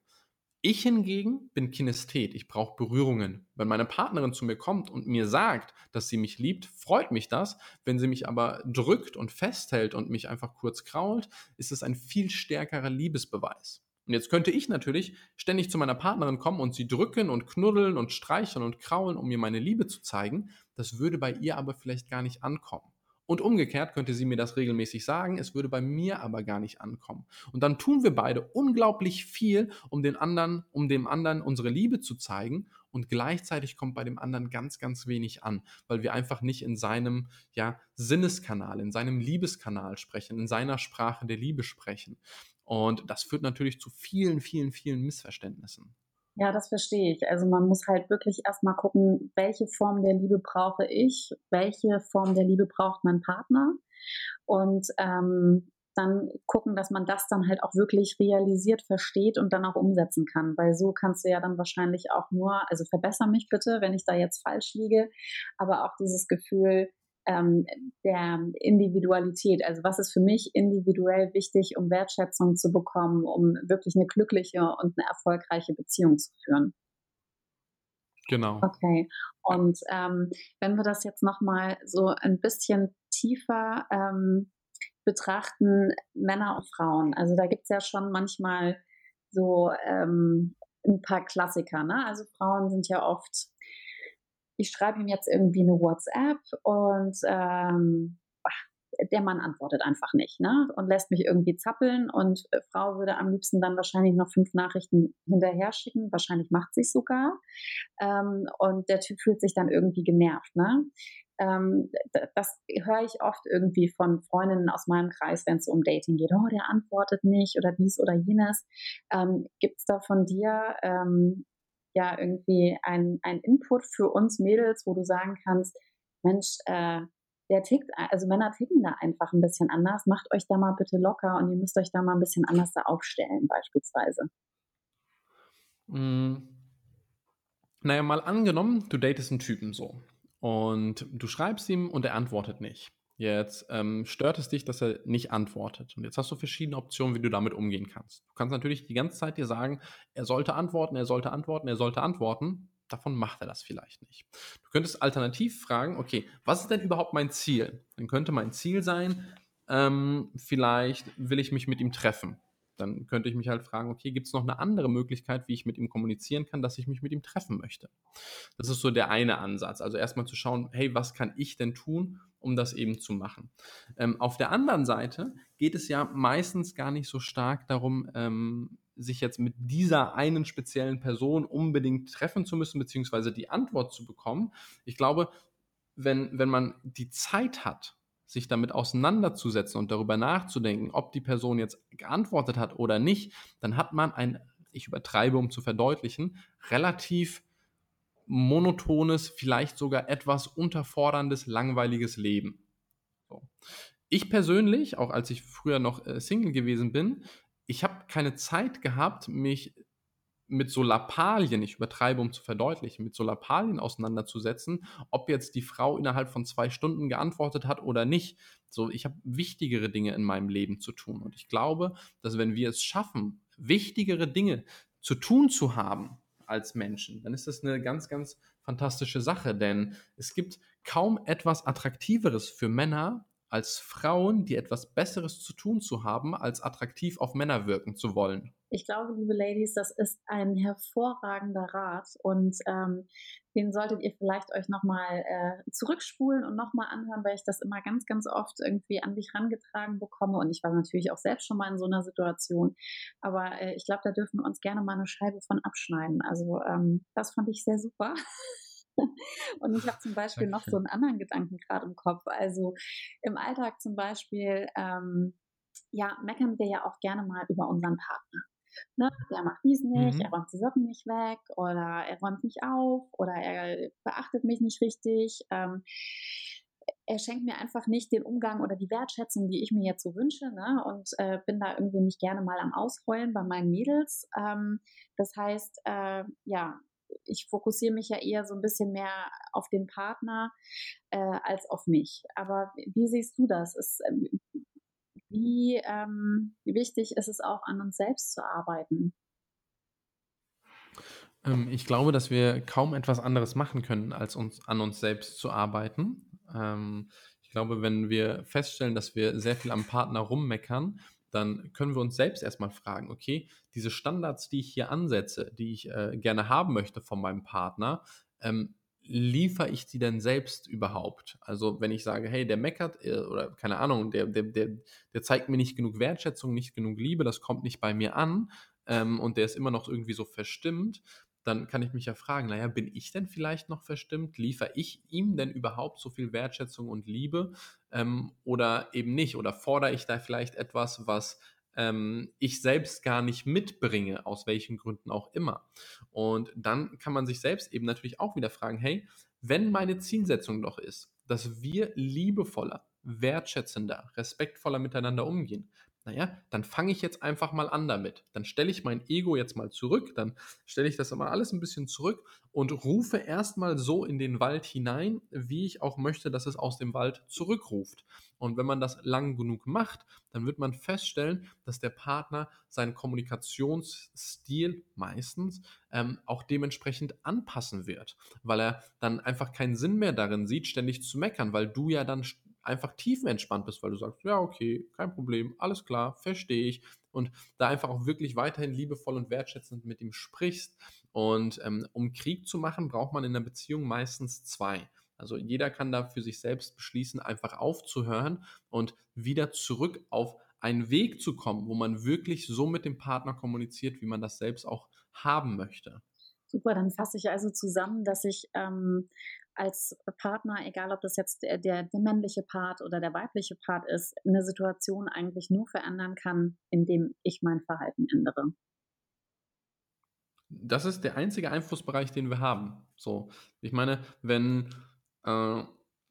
Ich hingegen bin Kinesthet, ich brauche Berührungen. Wenn meine Partnerin zu mir kommt und mir sagt, dass sie mich liebt, freut mich das. Wenn sie mich aber drückt und festhält und mich einfach kurz krault, ist es ein viel stärkerer Liebesbeweis. Und jetzt könnte ich natürlich ständig zu meiner Partnerin kommen und sie drücken und knuddeln und streicheln und kraulen, um mir meine Liebe zu zeigen. Das würde bei ihr aber vielleicht gar nicht ankommen. Und umgekehrt könnte sie mir das regelmäßig sagen, es würde bei mir aber gar nicht ankommen. Und dann tun wir beide unglaublich viel, um den anderen, um dem anderen unsere Liebe zu zeigen und gleichzeitig kommt bei dem anderen ganz, ganz wenig an, weil wir einfach nicht in seinem ja, Sinneskanal, in seinem Liebeskanal sprechen, in seiner Sprache der Liebe sprechen. Und das führt natürlich zu vielen, vielen, vielen Missverständnissen. Ja, das verstehe ich. Also man muss halt wirklich erstmal gucken, welche Form der Liebe brauche ich, welche Form der Liebe braucht mein Partner. Und ähm, dann gucken, dass man das dann halt auch wirklich realisiert, versteht und dann auch umsetzen kann. Weil so kannst du ja dann wahrscheinlich auch nur, also verbessere mich bitte, wenn ich da jetzt falsch liege, aber auch dieses Gefühl, ähm, der Individualität. Also was ist für mich individuell wichtig, um Wertschätzung zu bekommen, um wirklich eine glückliche und eine erfolgreiche Beziehung zu führen. Genau. Okay. Und ähm, wenn wir das jetzt nochmal so ein bisschen tiefer ähm, betrachten, Männer und Frauen. Also da gibt es ja schon manchmal so ähm, ein paar Klassiker. Ne? Also Frauen sind ja oft ich schreibe ihm jetzt irgendwie eine WhatsApp und ähm, der Mann antwortet einfach nicht ne? und lässt mich irgendwie zappeln und äh, Frau würde am liebsten dann wahrscheinlich noch fünf Nachrichten hinterher schicken, wahrscheinlich macht sie es sogar ähm, und der Typ fühlt sich dann irgendwie genervt. Ne? Ähm, das höre ich oft irgendwie von Freundinnen aus meinem Kreis, wenn es um Dating geht. Oh, der antwortet nicht oder dies oder jenes. Ähm, Gibt es da von dir ähm, ja irgendwie ein, ein Input für uns Mädels, wo du sagen kannst, Mensch, äh, der tickt, also Männer ticken da einfach ein bisschen anders. Macht euch da mal bitte locker und ihr müsst euch da mal ein bisschen anders da aufstellen, beispielsweise. Mm. Naja, mal angenommen, du datest einen Typen so und du schreibst ihm und er antwortet nicht. Jetzt ähm, stört es dich, dass er nicht antwortet. Und jetzt hast du verschiedene Optionen, wie du damit umgehen kannst. Du kannst natürlich die ganze Zeit dir sagen, er sollte antworten, er sollte antworten, er sollte antworten. Davon macht er das vielleicht nicht. Du könntest alternativ fragen, okay, was ist denn überhaupt mein Ziel? Dann könnte mein Ziel sein, ähm, vielleicht will ich mich mit ihm treffen dann könnte ich mich halt fragen, okay, gibt es noch eine andere Möglichkeit, wie ich mit ihm kommunizieren kann, dass ich mich mit ihm treffen möchte? Das ist so der eine Ansatz. Also erstmal zu schauen, hey, was kann ich denn tun, um das eben zu machen? Ähm, auf der anderen Seite geht es ja meistens gar nicht so stark darum, ähm, sich jetzt mit dieser einen speziellen Person unbedingt treffen zu müssen, beziehungsweise die Antwort zu bekommen. Ich glaube, wenn, wenn man die Zeit hat, sich damit auseinanderzusetzen und darüber nachzudenken, ob die Person jetzt geantwortet hat oder nicht, dann hat man ein, ich übertreibe, um zu verdeutlichen, relativ monotones, vielleicht sogar etwas unterforderndes, langweiliges Leben. So. Ich persönlich, auch als ich früher noch äh, Single gewesen bin, ich habe keine Zeit gehabt, mich mit so Lappalien, ich übertreibe, um zu verdeutlichen, mit so Lappalien auseinanderzusetzen, ob jetzt die Frau innerhalb von zwei Stunden geantwortet hat oder nicht. So, ich habe wichtigere Dinge in meinem Leben zu tun. Und ich glaube, dass wenn wir es schaffen, wichtigere Dinge zu tun zu haben als Menschen, dann ist das eine ganz, ganz fantastische Sache. Denn es gibt kaum etwas Attraktiveres für Männer, als Frauen, die etwas Besseres zu tun zu haben, als attraktiv auf Männer wirken zu wollen. Ich glaube, liebe Ladies, das ist ein hervorragender Rat und ähm, den solltet ihr vielleicht euch nochmal äh, zurückspulen und nochmal anhören, weil ich das immer ganz, ganz oft irgendwie an mich rangetragen bekomme und ich war natürlich auch selbst schon mal in so einer Situation. Aber äh, ich glaube, da dürfen wir uns gerne mal eine Scheibe von abschneiden. Also ähm, das fand ich sehr super. Und ich habe zum Beispiel noch so einen anderen Gedanken gerade im Kopf. Also im Alltag zum Beispiel, ähm, ja, meckern wir ja auch gerne mal über unseren Partner. Ne? Der macht dies nicht, mhm. er räumt die Socken nicht weg oder er räumt nicht auf oder er beachtet mich nicht richtig. Ähm, er schenkt mir einfach nicht den Umgang oder die Wertschätzung, die ich mir jetzt so wünsche, ne? und äh, bin da irgendwie nicht gerne mal am Ausheulen bei meinen Mädels. Ähm, das heißt, äh, ja, ich fokussiere mich ja eher so ein bisschen mehr auf den Partner äh, als auf mich. Aber wie siehst du das? Ist, wie, ähm, wichtig ist es auch, an uns selbst zu arbeiten? Ähm, ich glaube, dass wir kaum etwas anderes machen können, als uns an uns selbst zu arbeiten. Ähm, ich glaube, wenn wir feststellen, dass wir sehr viel am Partner rummeckern, dann können wir uns selbst erstmal fragen, okay, diese Standards, die ich hier ansetze, die ich äh, gerne haben möchte von meinem Partner, ähm, liefere ich die denn selbst überhaupt? Also wenn ich sage, hey, der meckert äh, oder keine Ahnung, der, der, der, der zeigt mir nicht genug Wertschätzung, nicht genug Liebe, das kommt nicht bei mir an ähm, und der ist immer noch irgendwie so verstimmt, dann kann ich mich ja fragen, naja, bin ich denn vielleicht noch verstimmt? Liefere ich ihm denn überhaupt so viel Wertschätzung und Liebe ähm, oder eben nicht? Oder fordere ich da vielleicht etwas, was ähm, ich selbst gar nicht mitbringe, aus welchen Gründen auch immer? Und dann kann man sich selbst eben natürlich auch wieder fragen, hey, wenn meine Zielsetzung doch ist, dass wir liebevoller, wertschätzender, respektvoller miteinander umgehen, naja, dann fange ich jetzt einfach mal an damit. Dann stelle ich mein Ego jetzt mal zurück, dann stelle ich das mal alles ein bisschen zurück und rufe erstmal so in den Wald hinein, wie ich auch möchte, dass es aus dem Wald zurückruft. Und wenn man das lang genug macht, dann wird man feststellen, dass der Partner seinen Kommunikationsstil meistens ähm, auch dementsprechend anpassen wird, weil er dann einfach keinen Sinn mehr darin sieht, ständig zu meckern, weil du ja dann einfach tiefenentspannt bist, weil du sagst, ja, okay, kein Problem, alles klar, verstehe ich. Und da einfach auch wirklich weiterhin liebevoll und wertschätzend mit ihm sprichst. Und ähm, um Krieg zu machen, braucht man in der Beziehung meistens zwei. Also jeder kann da für sich selbst beschließen, einfach aufzuhören und wieder zurück auf einen Weg zu kommen, wo man wirklich so mit dem Partner kommuniziert, wie man das selbst auch haben möchte. Super, dann fasse ich also zusammen, dass ich ähm, als Partner, egal ob das jetzt der, der, der, männliche Part oder der weibliche Part ist, eine Situation eigentlich nur verändern kann, indem ich mein Verhalten ändere. Das ist der einzige Einflussbereich, den wir haben. So, ich meine, wenn äh,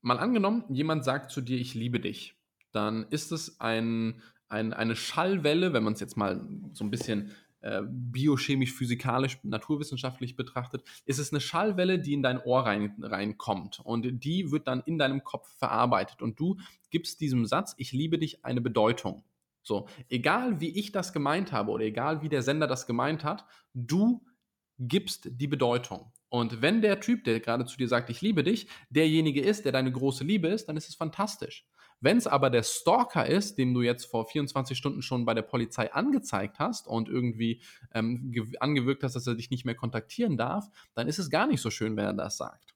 mal angenommen, jemand sagt zu dir, ich liebe dich, dann ist es ein, ein, eine Schallwelle, wenn man es jetzt mal so ein bisschen äh, biochemisch, physikalisch, naturwissenschaftlich betrachtet, ist es eine Schallwelle, die in dein Ohr rein, reinkommt und die wird dann in deinem Kopf verarbeitet und du gibst diesem Satz, ich liebe dich, eine Bedeutung. So, egal wie ich das gemeint habe oder egal wie der Sender das gemeint hat, du gibst die Bedeutung. Und wenn der Typ, der gerade zu dir sagt, ich liebe dich, derjenige ist, der deine große Liebe ist, dann ist es fantastisch. Wenn es aber der Stalker ist, den du jetzt vor 24 Stunden schon bei der Polizei angezeigt hast und irgendwie ähm, angewirkt hast, dass er dich nicht mehr kontaktieren darf, dann ist es gar nicht so schön, wenn er das sagt.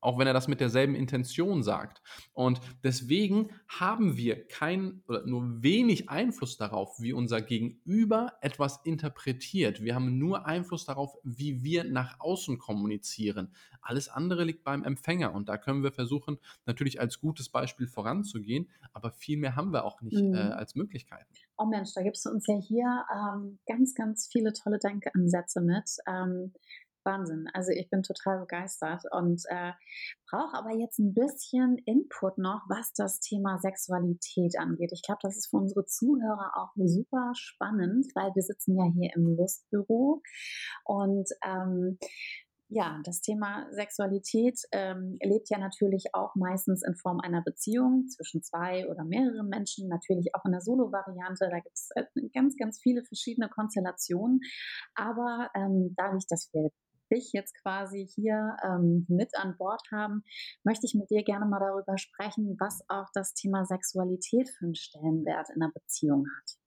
Auch wenn er das mit derselben Intention sagt. Und deswegen haben wir kein oder nur wenig Einfluss darauf, wie unser Gegenüber etwas interpretiert. Wir haben nur Einfluss darauf, wie wir nach außen kommunizieren. Alles andere liegt beim Empfänger und da können wir versuchen, natürlich als gutes Beispiel voranzugehen, aber viel mehr haben wir auch nicht mhm. äh, als Möglichkeiten. Oh Mensch, da gibst du uns ja hier ähm, ganz, ganz viele tolle Denkansätze mit. Ähm, Wahnsinn. Also ich bin total begeistert und äh, brauche aber jetzt ein bisschen Input noch, was das Thema Sexualität angeht. Ich glaube, das ist für unsere Zuhörer auch super spannend, weil wir sitzen ja hier im Lustbüro und ähm, ja, das Thema Sexualität ähm, lebt ja natürlich auch meistens in Form einer Beziehung zwischen zwei oder mehreren Menschen, natürlich auch in der Solo-Variante. Da gibt es äh, ganz, ganz viele verschiedene Konstellationen. Aber ähm, dadurch, dass wir dich jetzt quasi hier ähm, mit an Bord haben, möchte ich mit dir gerne mal darüber sprechen, was auch das Thema Sexualität für einen Stellenwert in einer Beziehung hat.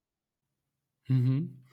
Mhm.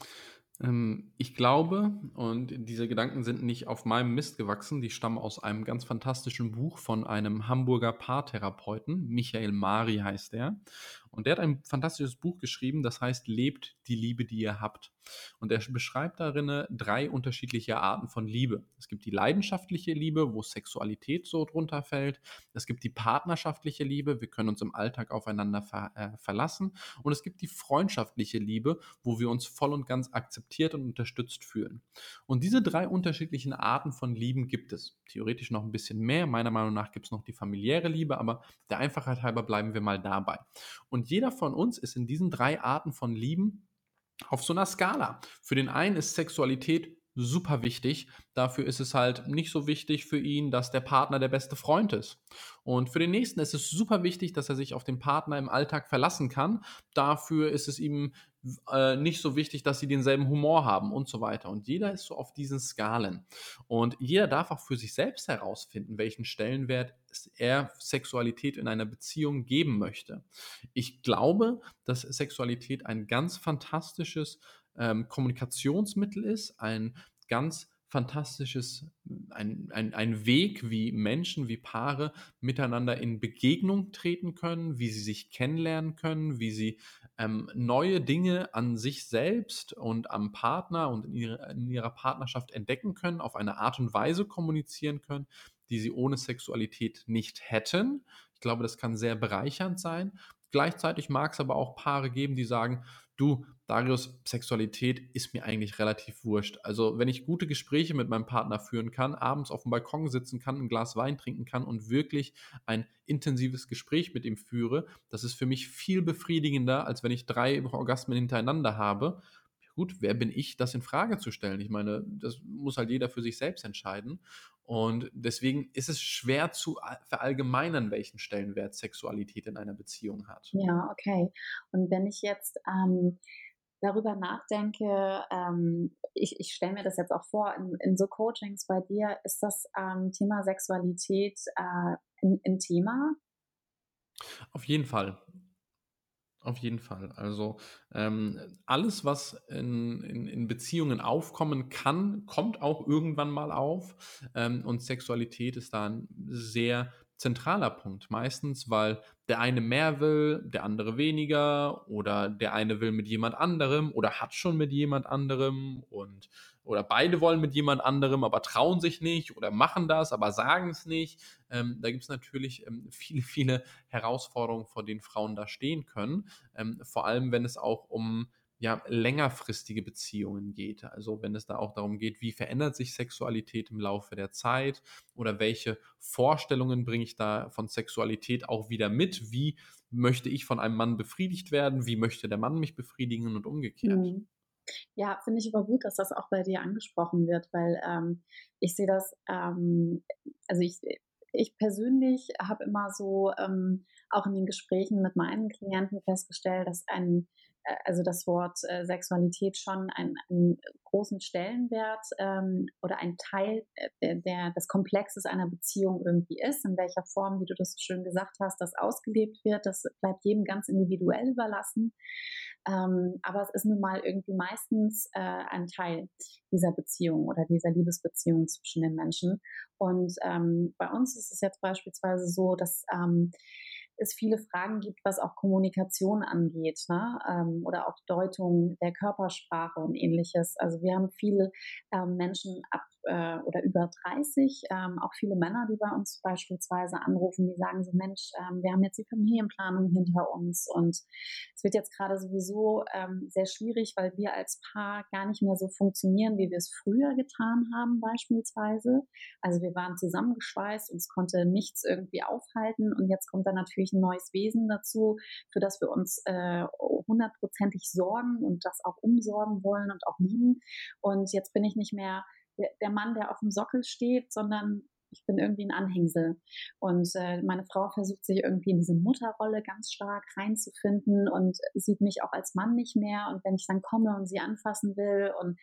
Ähm, ich glaube, und diese Gedanken sind nicht auf meinem Mist gewachsen, die stammen aus einem ganz fantastischen Buch von einem Hamburger Paartherapeuten, Michael Mari heißt er. Und der hat ein fantastisches Buch geschrieben, das heißt Lebt die Liebe, die ihr habt. Und er beschreibt darin drei unterschiedliche Arten von Liebe. Es gibt die leidenschaftliche Liebe, wo Sexualität so drunter fällt. Es gibt die partnerschaftliche Liebe, wir können uns im Alltag aufeinander ver äh, verlassen. Und es gibt die freundschaftliche Liebe, wo wir uns voll und ganz akzeptiert und unterstützt fühlen. Und diese drei unterschiedlichen Arten von Lieben gibt es. Theoretisch noch ein bisschen mehr. Meiner Meinung nach gibt es noch die familiäre Liebe, aber der Einfachheit halber bleiben wir mal dabei. Und jeder von uns ist in diesen drei Arten von Lieben auf so einer Skala. Für den einen ist Sexualität super wichtig. Dafür ist es halt nicht so wichtig für ihn, dass der Partner der beste Freund ist. Und für den nächsten ist es super wichtig, dass er sich auf den Partner im Alltag verlassen kann. Dafür ist es ihm äh, nicht so wichtig, dass sie denselben Humor haben und so weiter. Und jeder ist so auf diesen Skalen. Und jeder darf auch für sich selbst herausfinden, welchen Stellenwert er Sexualität in einer Beziehung geben möchte. Ich glaube, dass Sexualität ein ganz fantastisches ähm, Kommunikationsmittel ist, ein ganz fantastisches, ein, ein, ein Weg, wie Menschen, wie Paare miteinander in Begegnung treten können, wie sie sich kennenlernen können, wie sie ähm, neue Dinge an sich selbst und am Partner und in, ihre, in ihrer Partnerschaft entdecken können, auf eine Art und Weise kommunizieren können, die sie ohne Sexualität nicht hätten. Ich glaube, das kann sehr bereichernd sein. Gleichzeitig mag es aber auch Paare geben, die sagen, du, Darius, Sexualität ist mir eigentlich relativ wurscht. Also wenn ich gute Gespräche mit meinem Partner führen kann, abends auf dem Balkon sitzen kann, ein Glas Wein trinken kann und wirklich ein intensives Gespräch mit ihm führe, das ist für mich viel befriedigender, als wenn ich drei Orgasmen hintereinander habe. Gut, wer bin ich, das in Frage zu stellen? Ich meine, das muss halt jeder für sich selbst entscheiden. Und deswegen ist es schwer zu verallgemeinern, welchen Stellenwert Sexualität in einer Beziehung hat. Ja, okay. Und wenn ich jetzt ähm, darüber nachdenke, ähm, ich, ich stelle mir das jetzt auch vor, in, in, so Coachings bei dir, ist das ähm, Thema Sexualität äh, ein, ein Thema? Auf jeden Fall. Auf jeden Fall. Also ähm, alles, was in, in, in, Beziehungen aufkommen kann, kommt auch irgendwann mal auf. Ähm, und Sexualität ist da ein sehr zentraler Punkt. Meistens, weil der eine mehr will, der andere weniger oder der eine will mit jemand anderem oder hat schon mit jemand anderem und oder beide wollen mit jemand anderem, aber trauen sich nicht oder machen das, aber sagen es nicht. Ähm, da gibt es natürlich ähm, viele, viele Herausforderungen, vor denen Frauen da stehen können. Ähm, vor allem, wenn es auch um ja, längerfristige Beziehungen geht. Also wenn es da auch darum geht, wie verändert sich Sexualität im Laufe der Zeit oder welche Vorstellungen bringe ich da von Sexualität auch wieder mit? Wie möchte ich von einem Mann befriedigt werden? Wie möchte der Mann mich befriedigen und umgekehrt? Mhm. Ja, finde ich aber gut, dass das auch bei dir angesprochen wird, weil ähm, ich sehe das, ähm, also ich, ich persönlich habe immer so ähm, auch in den Gesprächen mit meinen Klienten festgestellt, dass ein also das Wort äh, Sexualität schon einen, einen großen Stellenwert ähm, oder ein Teil äh, der, der, des Komplexes einer Beziehung irgendwie ist. In welcher Form, wie du das so schön gesagt hast, das ausgelebt wird, das bleibt jedem ganz individuell überlassen. Ähm, aber es ist nun mal irgendwie meistens äh, ein Teil dieser Beziehung oder dieser Liebesbeziehung zwischen den Menschen. Und ähm, bei uns ist es jetzt beispielsweise so, dass ähm, es viele Fragen gibt, was auch Kommunikation angeht ne? ähm, oder auch Deutung der Körpersprache und ähnliches. Also wir haben viele ähm, Menschen ab äh, oder über 30, ähm, auch viele Männer, die bei uns beispielsweise anrufen, die sagen so, Mensch, ähm, wir haben jetzt die Familienplanung hinter uns und es wird jetzt gerade sowieso ähm, sehr schwierig, weil wir als Paar gar nicht mehr so funktionieren, wie wir es früher getan haben beispielsweise. Also wir waren zusammengeschweißt, uns konnte nichts irgendwie aufhalten und jetzt kommt da natürlich ein neues Wesen dazu, für das wir uns äh, hundertprozentig sorgen und das auch umsorgen wollen und auch lieben. Und jetzt bin ich nicht mehr der, der Mann, der auf dem Sockel steht, sondern ich bin irgendwie ein Anhängsel. Und äh, meine Frau versucht sich irgendwie in diese Mutterrolle ganz stark reinzufinden und sieht mich auch als Mann nicht mehr. Und wenn ich dann komme und sie anfassen will und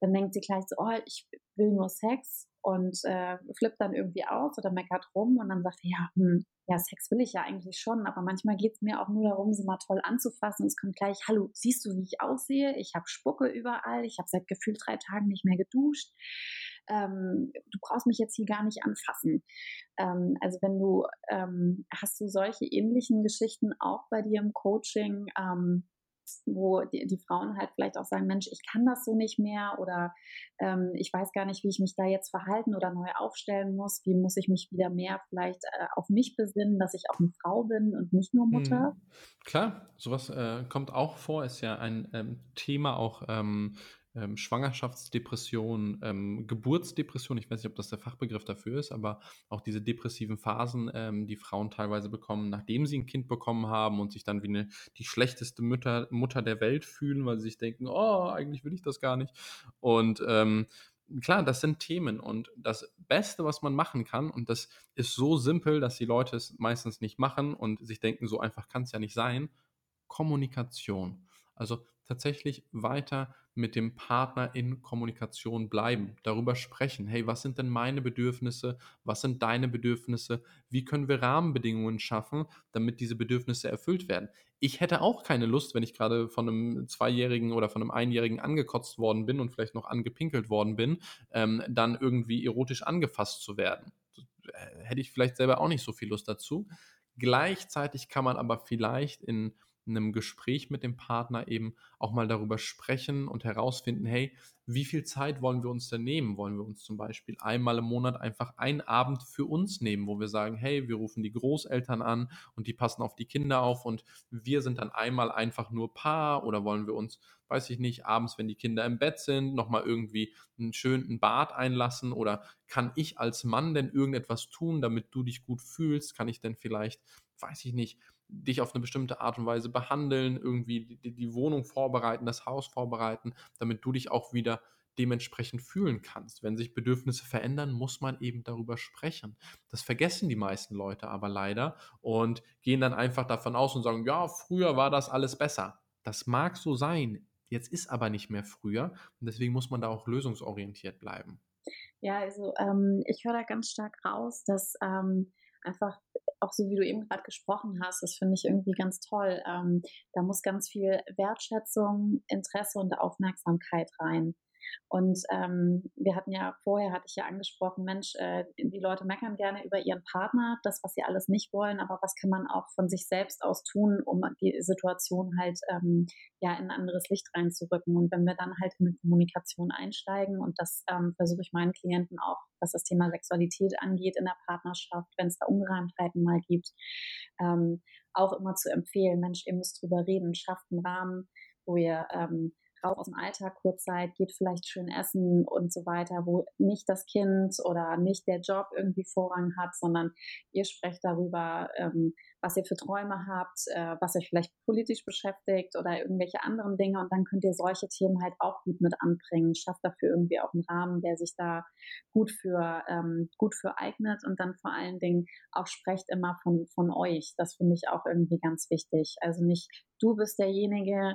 dann denkt sie gleich so, oh, ich will nur Sex und äh, flippt dann irgendwie aus oder meckert rum und dann sagt sie, ja, hm, ja, Sex will ich ja eigentlich schon, aber manchmal geht es mir auch nur darum, sie mal toll anzufassen. Es kommt gleich, hallo, siehst du, wie ich aussehe? Ich habe Spucke überall, ich habe seit gefühlt drei Tagen nicht mehr geduscht. Ähm, du brauchst mich jetzt hier gar nicht anfassen. Ähm, also wenn du, ähm, hast du solche ähnlichen Geschichten auch bei dir im Coaching, wo die, die, Frauen halt vielleicht auch sagen, Mensch, ich kann das so nicht mehr oder ähm, ich weiß gar nicht, wie ich mich da jetzt verhalten oder neu aufstellen muss. Wie muss ich mich wieder mehr vielleicht äh, auf mich besinnen, dass ich auch eine Frau bin und nicht nur Mutter? Mhm. Klar, sowas äh, kommt auch vor, ist ja ein ähm, Thema auch ähm, ähm, Schwangerschaftsdepression, ähm, Geburtsdepression, ich weiß nicht, ob das der Fachbegriff dafür ist, aber auch diese depressiven Phasen, ähm, die Frauen teilweise bekommen, nachdem sie ein Kind bekommen haben und sich dann wie eine, die schlechteste Mutter, Mutter der Welt fühlen, weil sie sich denken, oh, eigentlich will ich das gar nicht. Und ähm, klar, das sind Themen und das Beste, was man machen kann, und das ist so simpel, dass die Leute es meistens nicht machen und sich denken, so einfach kann es ja nicht sein, Kommunikation. Also tatsächlich weiter mit dem Partner in Kommunikation bleiben, darüber sprechen, hey, was sind denn meine Bedürfnisse, was sind deine Bedürfnisse, wie können wir Rahmenbedingungen schaffen, damit diese Bedürfnisse erfüllt werden. Ich hätte auch keine Lust, wenn ich gerade von einem Zweijährigen oder von einem Einjährigen angekotzt worden bin und vielleicht noch angepinkelt worden bin, ähm, dann irgendwie erotisch angefasst zu werden. Hätte ich vielleicht selber auch nicht so viel Lust dazu. Gleichzeitig kann man aber vielleicht in einem Gespräch mit dem Partner eben auch mal darüber sprechen und herausfinden, hey, wie viel Zeit wollen wir uns denn nehmen? Wollen wir uns zum Beispiel einmal im Monat einfach einen Abend für uns nehmen, wo wir sagen, hey, wir rufen die Großeltern an und die passen auf die Kinder auf und wir sind dann einmal einfach nur Paar oder wollen wir uns, weiß ich nicht, abends, wenn die Kinder im Bett sind, nochmal irgendwie einen schönen Bad einlassen oder kann ich als Mann denn irgendetwas tun, damit du dich gut fühlst? Kann ich denn vielleicht, weiß ich nicht, dich auf eine bestimmte Art und Weise behandeln, irgendwie die, die, Wohnung vorbereiten, das Haus vorbereiten, damit du dich auch wieder dementsprechend fühlen kannst. Wenn sich Bedürfnisse verändern, muss man eben darüber sprechen. Das vergessen die meisten Leute aber leider und gehen dann einfach davon aus und sagen, ja, früher war das alles besser. Das mag so sein, jetzt ist aber nicht mehr früher und deswegen muss man da auch lösungsorientiert bleiben. Ja, also ähm, ich höre da ganz stark raus, dass ähm, einfach auch so wie du eben gerade gesprochen hast, das finde ich irgendwie ganz toll. Ähm, da muss ganz viel Wertschätzung, Interesse und Aufmerksamkeit rein. Und ähm, wir hatten ja vorher, hatte ich ja angesprochen, Mensch, äh, die Leute meckern gerne über ihren Partner, das, was sie alles nicht wollen, aber was kann man auch von sich selbst aus tun, um die Situation halt ähm, ja in ein anderes Licht reinzurücken. Und wenn wir dann halt in die Kommunikation einsteigen, und das ähm, versuche ich meinen Klienten auch, was das Thema Sexualität angeht in der Partnerschaft, wenn es da Ungereimtheiten mal gibt, ähm, auch immer zu empfehlen, Mensch, ihr müsst drüber reden, schafft einen Rahmen, wo ihr ähm, raus aus dem Alltag kurz Zeit, geht vielleicht schön essen und so weiter, wo nicht das Kind oder nicht der Job irgendwie Vorrang hat, sondern ihr sprecht darüber, ähm, was ihr für Träume habt, äh, was euch vielleicht politisch beschäftigt oder irgendwelche anderen Dinge und dann könnt ihr solche Themen halt auch gut mit anbringen. Schafft dafür irgendwie auch einen Rahmen, der sich da gut für, ähm, gut für eignet und dann vor allen Dingen auch sprecht immer von, von euch. Das finde ich auch irgendwie ganz wichtig. Also nicht du bist derjenige,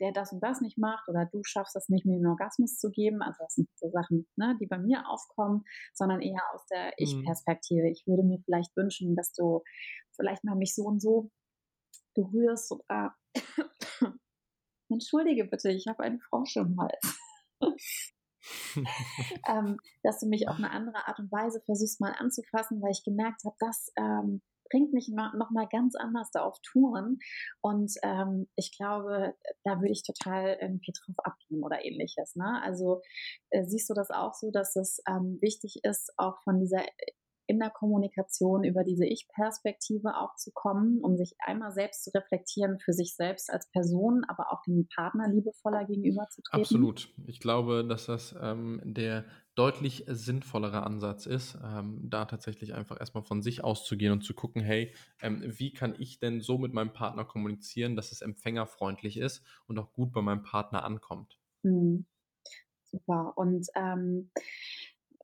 der das und das nicht macht oder du schaffst es nicht, mir einen Orgasmus zu geben. Also das sind so Sachen, ne, die bei mir aufkommen, sondern eher aus der mhm. Ich-Perspektive. Ich würde mir vielleicht wünschen, dass du vielleicht mal mich so und so berührst oder entschuldige bitte, ich habe einen Frosch im Hals. ähm, dass du mich auf eine andere Art und Weise versuchst mal anzufassen, weil ich gemerkt habe, dass ähm, bringt mich noch mal ganz anders da auf Touren. Und ähm, ich glaube, da würde ich total irgendwie drauf abgehen oder ähnliches. Ne? Also äh, siehst du das auch so, dass es ähm, wichtig ist, auch von dieser in der Kommunikation über diese Ich-Perspektive auch zu kommen, um sich einmal selbst zu reflektieren für sich selbst als Person, aber auch dem Partner liebevoller gegenüberzutreten? Absolut. Ich glaube, dass das ähm, der deutlich sinnvollere Ansatz ist, ähm, da tatsächlich einfach erstmal von sich auszugehen und zu gucken, hey, ähm, wie kann ich denn so mit meinem Partner kommunizieren, dass es empfängerfreundlich ist und auch gut bei meinem Partner ankommt. Mhm. Super. Und ähm,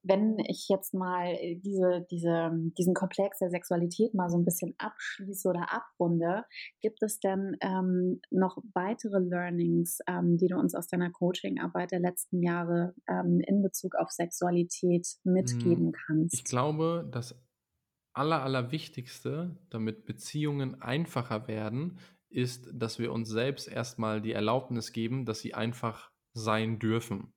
wenn ich jetzt mal äh, diese, diese, diesen Komplex der Sexualität mal so ein bisschen abschließe oder abrunde, gibt es denn ähm, noch weitere Learnings, ähm, die du uns aus deiner Coachingarbeit der letzten Jahre ähm, in Bezug auf Sexualität mitgeben hm, kannst? Ich glaube, das Aller, Allerwichtigste, damit Beziehungen einfacher werden, ist, dass wir uns selbst erstmal die Erlaubnis geben, dass sie einfach sein dürfen.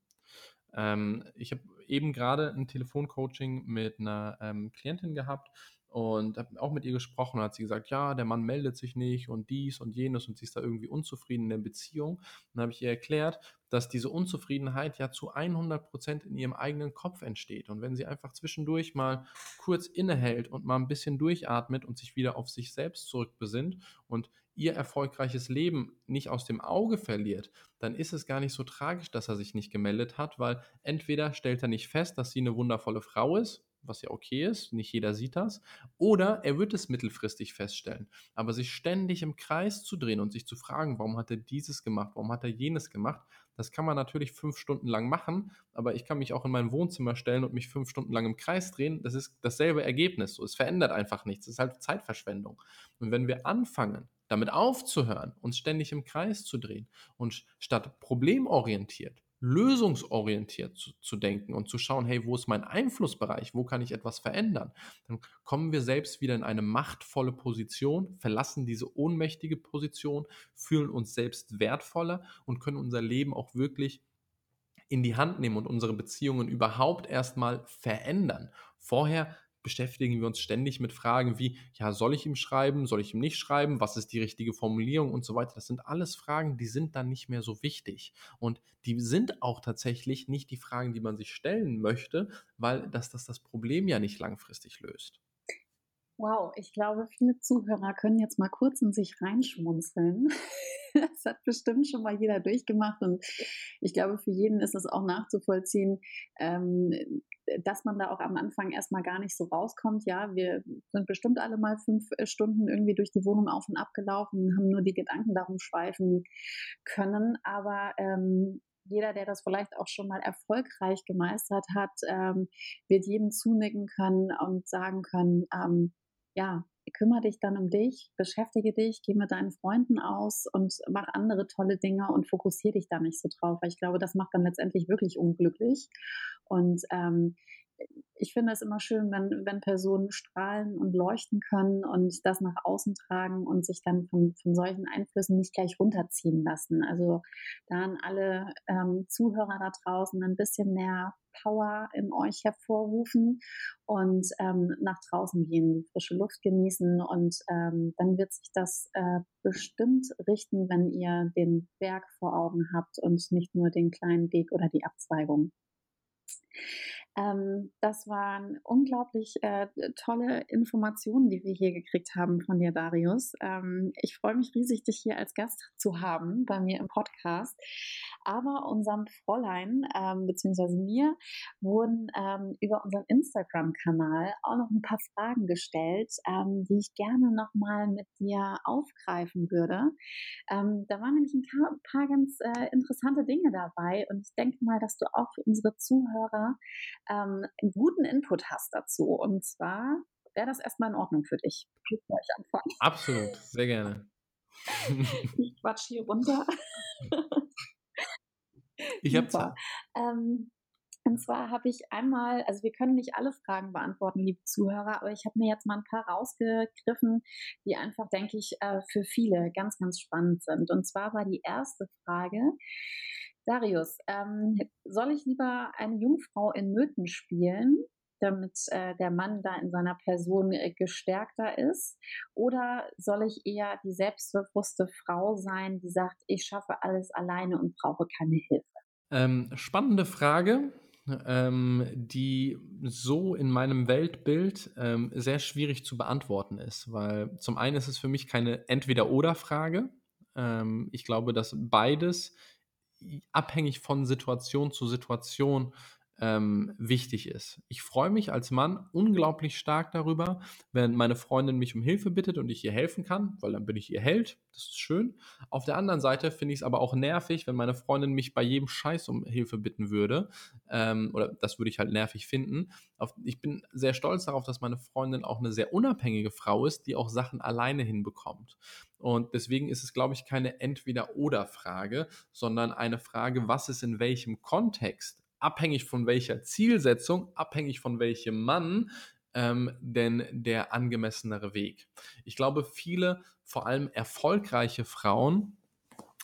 Ähm, ich habe eben gerade ein Telefoncoaching mit einer ähm, Klientin gehabt und habe auch mit ihr gesprochen. Da hat sie gesagt, ja, der Mann meldet sich nicht und dies und jenes und sie ist da irgendwie unzufrieden in der Beziehung. Und dann habe ich ihr erklärt, dass diese Unzufriedenheit ja zu 100 Prozent in ihrem eigenen Kopf entsteht. Und wenn sie einfach zwischendurch mal kurz innehält und mal ein bisschen durchatmet und sich wieder auf sich selbst zurückbesinnt und ihr erfolgreiches Leben nicht aus dem Auge verliert, dann ist es gar nicht so tragisch, dass er sich nicht gemeldet hat, weil entweder stellt er nicht fest, dass sie eine wundervolle Frau ist, was ja okay ist, nicht jeder sieht das, oder er wird es mittelfristig feststellen. Aber sich ständig im Kreis zu drehen und sich zu fragen, warum hat er dieses gemacht, warum hat er jenes gemacht, das kann man natürlich fünf Stunden lang machen, aber ich kann mich auch in mein Wohnzimmer stellen und mich fünf Stunden lang im Kreis drehen. Das ist dasselbe Ergebnis. So, es verändert einfach nichts. Es ist halt Zeitverschwendung. Und wenn wir anfangen, damit aufzuhören, uns ständig im Kreis zu drehen und statt problemorientiert, lösungsorientiert zu, zu, denken und zu schauen, hey, wo ist mein Einflussbereich, wo kann ich etwas verändern, dann kommen wir selbst wieder in eine machtvolle Position, verlassen diese ohnmächtige Position, fühlen uns selbst wertvoller und können unser Leben auch wirklich in die Hand nehmen und unsere Beziehungen überhaupt erstmal verändern. Vorher beschäftigen wir uns ständig mit Fragen wie, ja, soll ich ihm schreiben, soll ich ihm nicht schreiben, was ist die richtige Formulierung und so weiter. Das sind alles Fragen, die sind dann nicht mehr so wichtig. Und die sind auch tatsächlich nicht die Fragen, die man sich stellen möchte, weil das das, das Problem ja nicht langfristig löst. Wow, ich glaube, viele Zuhörer können jetzt mal kurz in sich reinschmunzeln. Das hat bestimmt schon mal jeder durchgemacht und ich glaube, für jeden ist es auch nachzuvollziehen, ähm, dass man da auch am Anfang erstmal gar nicht so rauskommt. Ja, wir sind bestimmt alle mal fünf äh, Stunden irgendwie durch die Wohnung auf und ab gelaufen haben nur die Gedanken darum schweifen können. Aber ähm, jeder, der das vielleicht auch schon mal erfolgreich gemeistert hat, ähm, wird jedem zunicken können und sagen können, ähm, ja, kümmere dich dann um dich, beschäftige dich, geh mit deinen Freunden aus und mach andere tolle Dinge und fokussiere dich da nicht so drauf, weil ich glaube, das macht dann letztendlich wirklich unglücklich. Und ähm, ich finde es immer schön, wenn, wenn Personen strahlen und leuchten können und das nach außen tragen und sich dann von, von solchen Einflüssen nicht gleich runterziehen lassen. Also da an alle ähm, Zuhörer da draußen ein bisschen mehr Power in euch hervorrufen und ähm, nach draußen gehen, die frische Luft genießen und ähm, dann wird sich das äh, bestimmt richten, wenn ihr den Berg vor Augen habt und nicht nur den kleinen Weg oder die Abzweigung. Ähm, das waren unglaublich äh, tolle Informationen, die wir hier gekriegt haben von dir, Darius. Ähm, ich freue mich riesig, dich hier als Gast zu haben bei mir im Podcast. Aber unserem Fräulein ähm, bzw. mir wurden ähm, über unseren Instagram-Kanal auch noch ein paar Fragen gestellt, ähm, die ich gerne nochmal mit dir aufgreifen würde. Ähm, da waren nämlich ein paar ganz äh, interessante Dinge dabei und ich denke mal, dass du auch für unsere Zuhörer ähm, einen guten Input hast dazu. Und zwar wäre das erstmal in Ordnung für dich. Ich anfangen. Absolut, sehr gerne. ich quatsch hier runter. ich habe Zeit. Ähm, und zwar habe ich einmal, also wir können nicht alle Fragen beantworten, liebe Zuhörer, aber ich habe mir jetzt mal ein paar rausgegriffen, die einfach, denke ich, äh, für viele ganz, ganz spannend sind. Und zwar war die erste Frage, Darius, ähm, soll ich lieber eine Jungfrau in Nöten spielen, damit äh, der Mann da in seiner Person äh, gestärkter ist? Oder soll ich eher die selbstbewusste Frau sein, die sagt, ich schaffe alles alleine und brauche keine Hilfe? Ähm, spannende Frage. Ähm, die so in meinem Weltbild ähm, sehr schwierig zu beantworten ist, weil zum einen ist es für mich keine Entweder-Oder-Frage. Ähm, ich glaube, dass beides abhängig von Situation zu Situation ähm, wichtig ist. Ich freue mich als Mann unglaublich stark darüber, wenn meine Freundin mich um Hilfe bittet und ich ihr helfen kann, weil dann bin ich ihr Held. Das ist schön. Auf der anderen Seite finde ich es aber auch nervig, wenn meine Freundin mich bei jedem Scheiß um Hilfe bitten würde. Ähm, oder das würde ich halt nervig finden. Auf, ich bin sehr stolz darauf, dass meine Freundin auch eine sehr unabhängige Frau ist, die auch Sachen alleine hinbekommt. Und deswegen ist es, glaube ich, keine Entweder-Oder-Frage, sondern eine Frage, was ist in welchem Kontext abhängig von welcher Zielsetzung, abhängig von welchem Mann, ähm, denn der angemessenere Weg. Ich glaube, viele, vor allem erfolgreiche Frauen,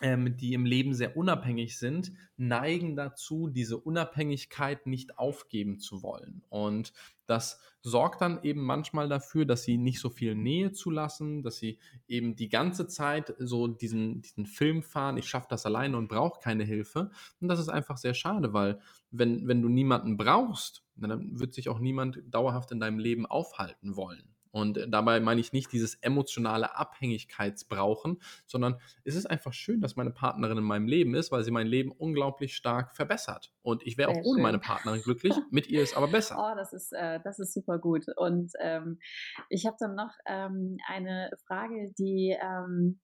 ähm, die im Leben sehr unabhängig sind, neigen dazu, diese Unabhängigkeit nicht aufgeben zu wollen. Und das sorgt dann eben manchmal dafür, dass sie nicht so viel Nähe zulassen, dass sie eben die ganze Zeit so diesen, diesen Film fahren, ich schaffe das alleine und brauche keine Hilfe. Und das ist einfach sehr schade, weil wenn, wenn du niemanden brauchst, dann wird sich auch niemand dauerhaft in deinem Leben aufhalten wollen. Und dabei meine ich nicht dieses emotionale Abhängigkeitsbrauchen, sondern es ist einfach schön, dass meine Partnerin in meinem Leben ist, weil sie mein Leben unglaublich stark verbessert. Und ich wäre auch ohne schön. meine Partnerin glücklich, mit ihr ist aber besser. Oh, das ist, äh, das ist super gut. Und ähm, ich habe dann noch ähm, eine Frage, die ähm,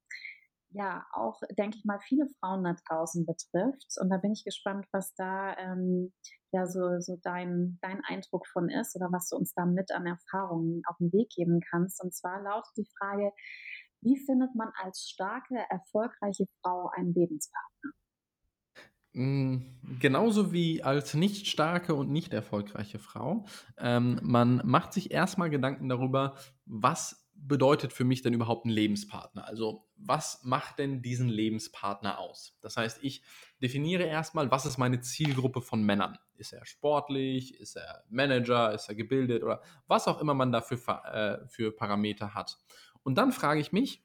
ja auch, denke ich mal, viele Frauen da draußen betrifft. Und da bin ich gespannt, was da ähm, ja so, so dein, dein Eindruck von ist oder was du uns da mit an Erfahrungen auf den Weg geben kannst. Und zwar lautet die Frage, wie findet man als starke, erfolgreiche Frau einen Lebenspartner? Hm, genauso wie als nicht starke und nicht erfolgreiche Frau. Ähm, man macht sich erstmal Gedanken darüber, was bedeutet für mich denn überhaupt ein Lebenspartner? Also was macht denn diesen Lebenspartner aus? Das heißt, ich definiere erstmal, was ist meine Zielgruppe von Männern? Ist er sportlich? Ist er Manager? Ist er gebildet? Oder was auch immer man dafür äh, für Parameter hat. Und dann frage ich mich,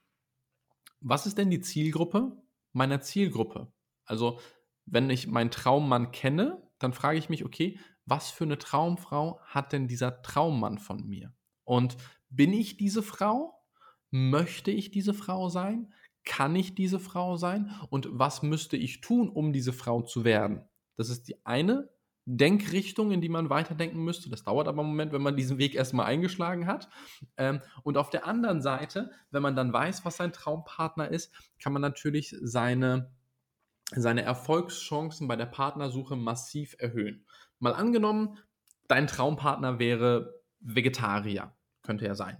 was ist denn die Zielgruppe meiner Zielgruppe? Also wenn ich meinen Traummann kenne, dann frage ich mich, okay, was für eine Traumfrau hat denn dieser Traummann von mir? Und bin ich diese Frau? Möchte ich diese Frau sein? Kann ich diese Frau sein? Und was müsste ich tun, um diese Frau zu werden? Das ist die eine Denkrichtung, in die man weiterdenken müsste. Das dauert aber einen Moment, wenn man diesen Weg erstmal eingeschlagen hat. Ähm, und auf der anderen Seite, wenn man dann weiß, was sein Traumpartner ist, kann man natürlich seine, seine Erfolgschancen bei der Partnersuche massiv erhöhen. Mal angenommen, dein Traumpartner wäre Vegetarier. Könnte ja sein.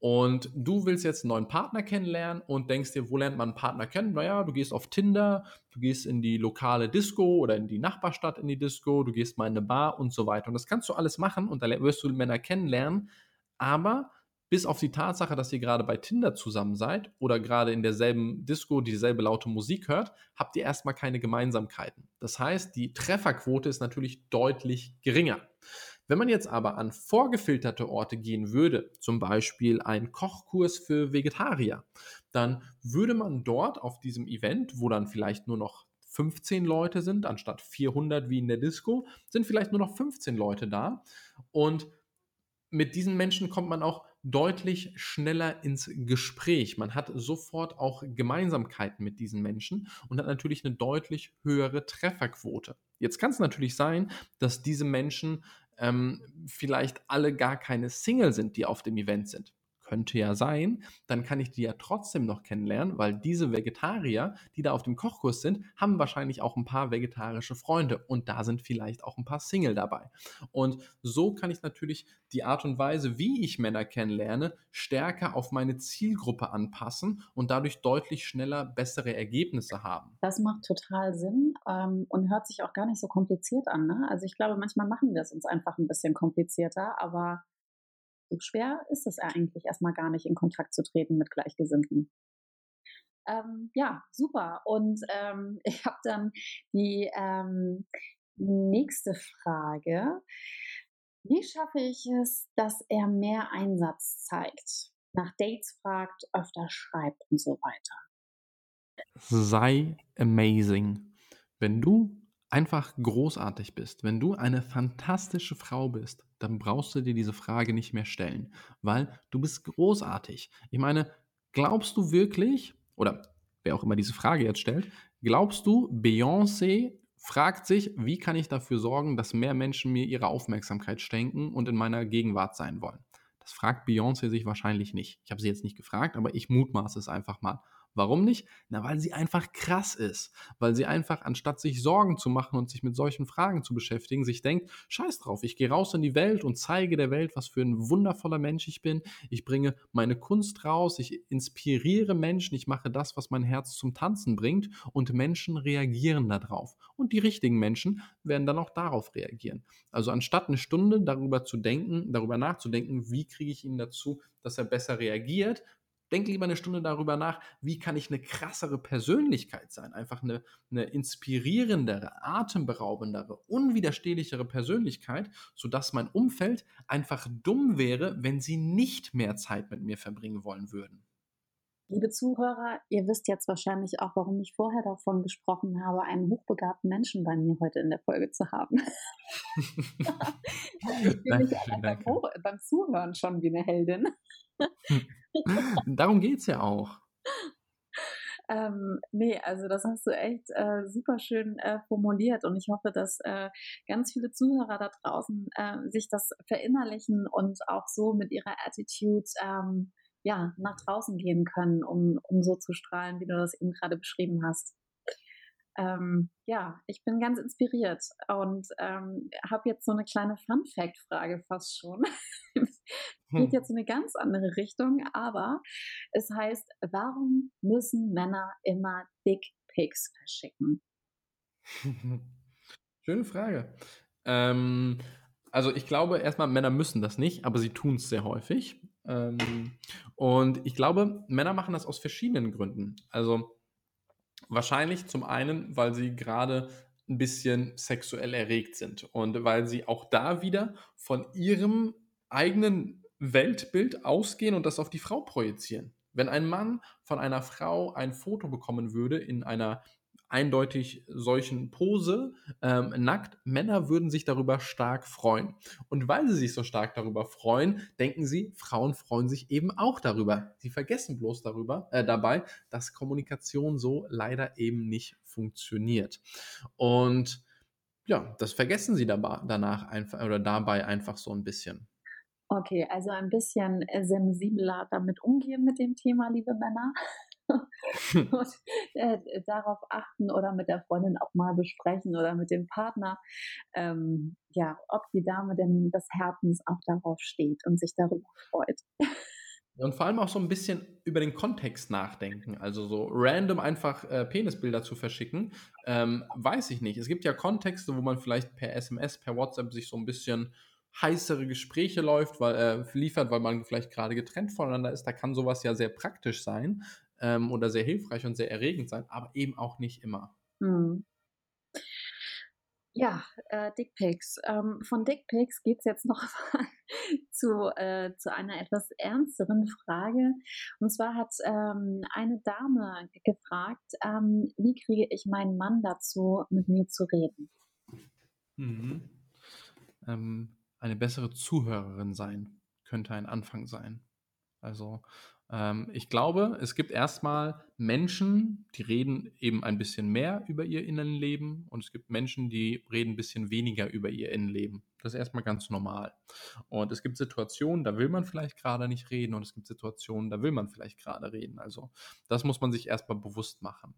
Und du willst jetzt einen neuen Partner kennenlernen und denkst dir, wo lernt man einen Partner kennen? Naja, du gehst auf Tinder, du gehst in die lokale Disco oder in die Nachbarstadt in die Disco, du gehst mal in eine Bar und so weiter. Und das kannst du alles machen und da wirst du Männer kennenlernen. Aber bis auf die Tatsache, dass ihr gerade bei Tinder zusammen seid oder gerade in derselben Disco dieselbe laute Musik hört, habt ihr erstmal keine Gemeinsamkeiten. Das heißt, die Trefferquote ist natürlich deutlich geringer. Wenn man jetzt aber an vorgefilterte Orte gehen würde, zum Beispiel ein Kochkurs für Vegetarier, dann würde man dort auf diesem Event, wo dann vielleicht nur noch 15 Leute sind, anstatt 400 wie in der Disco, sind vielleicht nur noch 15 Leute da. Und mit diesen Menschen kommt man auch deutlich schneller ins Gespräch. Man hat sofort auch Gemeinsamkeiten mit diesen Menschen und hat natürlich eine deutlich höhere Trefferquote. Jetzt kann es natürlich sein, dass diese Menschen ähm, vielleicht alle gar keine Single sind, die auf dem Event sind könnte ja sein, dann kann ich die ja trotzdem noch kennenlernen, weil diese Vegetarier, die da auf dem Kochkurs sind, haben wahrscheinlich auch ein paar vegetarische Freunde und da sind vielleicht auch ein paar Single dabei. Und so kann ich natürlich die Art und Weise, wie ich Männer kennenlerne, stärker auf meine Zielgruppe anpassen und dadurch deutlich schneller bessere Ergebnisse haben. Das macht total Sinn ähm, und hört sich auch gar nicht so kompliziert an. Ne? Also ich glaube, manchmal machen wir es uns einfach ein bisschen komplizierter, aber so schwer ist es eigentlich erstmal gar nicht, in Kontakt zu treten mit Gleichgesinnten. Ähm, ja, super. Und ähm, ich habe dann die ähm, nächste Frage. Wie schaffe ich es, dass er mehr Einsatz zeigt, nach Dates fragt, öfter schreibt und so weiter? Sei amazing. Wenn du einfach großartig bist, wenn du eine fantastische Frau bist, dann brauchst du dir diese Frage nicht mehr stellen, weil du bist großartig. Ich meine, glaubst du wirklich, oder wer auch immer diese Frage jetzt stellt, glaubst du, Beyoncé fragt sich, wie kann ich dafür sorgen, dass mehr Menschen mir ihre Aufmerksamkeit schenken und in meiner Gegenwart sein wollen? Das fragt Beyoncé sich wahrscheinlich nicht. Ich habe sie jetzt nicht gefragt, aber ich mutmaße es einfach mal. Warum nicht? Na, weil sie einfach krass ist. Weil sie einfach, anstatt sich Sorgen zu machen und sich mit solchen Fragen zu beschäftigen, sich denkt, scheiß drauf, ich gehe raus in die Welt und zeige der Welt, was für ein wundervoller Mensch ich bin. Ich bringe meine Kunst raus, ich inspiriere Menschen, ich mache das, was mein Herz zum Tanzen bringt und Menschen reagieren darauf. Und die richtigen Menschen werden dann auch darauf reagieren. Also anstatt eine Stunde darüber zu denken, darüber nachzudenken, wie kriege ich ihn dazu, dass er besser reagiert, Denk lieber eine Stunde darüber nach, wie kann ich eine krassere Persönlichkeit sein, einfach eine, eine inspirierendere, atemberaubendere, unwiderstehlichere Persönlichkeit, sodass mein Umfeld einfach dumm wäre, wenn sie nicht mehr Zeit mit mir verbringen wollen würden. Liebe Zuhörer, ihr wisst jetzt wahrscheinlich auch, warum ich vorher davon gesprochen habe, einen hochbegabten Menschen bei mir heute in der Folge zu haben. ich fühle mich beim, beim Zuhören schon wie eine Heldin. Darum geht es ja auch. Ähm, nee, also das hast du echt äh, super schön äh, formuliert und ich hoffe, dass äh, ganz viele Zuhörer da draußen äh, sich das verinnerlichen und auch so mit ihrer Attitude ähm, ja, nach draußen gehen können, um, um so zu strahlen, wie du das eben gerade beschrieben hast ähm, ja, ich bin ganz inspiriert und ähm, habe jetzt so eine kleine Fun-Fact-Frage fast schon. Geht hm. jetzt in eine ganz andere Richtung, aber es heißt, warum müssen Männer immer Dick Pics verschicken? Schöne Frage. Ähm, also ich glaube erstmal, Männer müssen das nicht, aber sie tun es sehr häufig. Ähm, und ich glaube, Männer machen das aus verschiedenen Gründen. Also wahrscheinlich zum einen, weil sie gerade ein bisschen sexuell erregt sind und weil sie auch da wieder von ihrem eigenen Weltbild ausgehen und das auf die Frau projizieren. Wenn ein Mann von einer Frau ein Foto bekommen würde in einer eindeutig solchen Pose, ähm, nackt, Männer würden sich darüber stark freuen. Und weil sie sich so stark darüber freuen, denken sie, Frauen freuen sich eben auch darüber. Sie vergessen bloß darüber, äh, dabei, dass Kommunikation so leider eben nicht funktioniert. Und ja, das vergessen sie dabei, danach einfach oder dabei einfach so ein bisschen. Okay, also ein bisschen äh, sensibler damit umgehen mit dem Thema, liebe Männer. und äh, darauf achten oder mit der Freundin auch mal besprechen oder mit dem Partner, ähm, ja, ob die Dame denn des Herzens auch darauf steht und sich darüber freut. Und vor allem auch so ein bisschen über den Kontext nachdenken. Also so random einfach äh, Penisbilder zu verschicken, ähm, weiß ich nicht. Es gibt ja Kontexte, wo man vielleicht per SMS, per WhatsApp sich so ein bisschen heißere Gespräche läuft, weil, äh, liefert, weil man vielleicht gerade getrennt voneinander ist. Da kann sowas ja sehr praktisch sein ähm, oder sehr hilfreich und sehr erregend sein, aber eben auch nicht immer. Hm. Ja, äh, Dickpics. Ähm, von Dickpics geht es jetzt noch zu, äh, zu einer etwas ernsteren Frage. Und zwar hat ähm, eine Dame gefragt, ähm, wie kriege ich meinen Mann dazu, mit mir zu reden? Mhm. Ähm, eine bessere Zuhörerin sein könnte ein Anfang sein. Also ähm, ich glaube, es gibt erstmal Menschen, die reden eben ein bisschen mehr über ihr Innenleben und es gibt Menschen, die reden ein bisschen weniger über ihr Innenleben. Das ist erstmal ganz normal. Und es gibt Situationen, da will man vielleicht gerade nicht reden und es gibt Situationen, da will man vielleicht gerade reden. Also das muss man sich erstmal bewusst machen.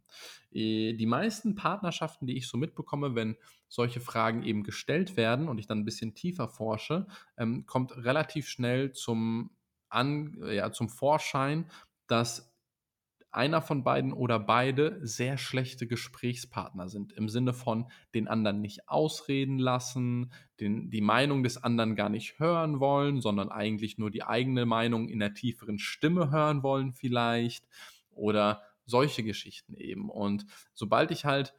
Äh, die meisten Partnerschaften, die ich so mitbekomme, wenn solche Fragen eben gestellt werden und ich dann ein bisschen tiefer forsche, ähm, kommt relativ schnell zum an, ja, zum Vorschein, dass einer von beiden oder beide sehr schlechte Gesprächspartner sind. Im Sinne von den anderen nicht ausreden lassen, den, die Meinung des anderen gar nicht hören wollen, sondern eigentlich nur die eigene Meinung in der tieferen Stimme hören wollen vielleicht. Oder solche Geschichten eben. Und sobald ich halt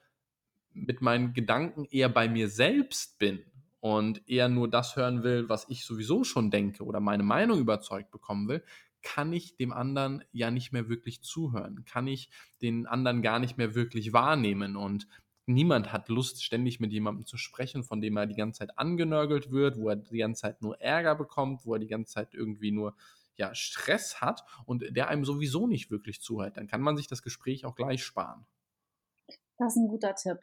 mit meinen Gedanken eher bei mir selbst bin und eher nur das hören will, was ich sowieso schon denke oder meine Meinung überzeugt bekommen will, kann ich dem anderen ja nicht mehr wirklich zuhören, kann ich den anderen gar nicht mehr wirklich wahrnehmen und niemand hat Lust, ständig mit jemandem zu sprechen, von dem er die ganze Zeit angenörgelt wird, wo er die ganze Zeit nur Ärger bekommt, wo er die ganze Zeit irgendwie nur ja, Stress hat und der einem sowieso nicht wirklich zuhört. Dann kann man sich das Gespräch auch gleich sparen. Das ist ein guter Tipp.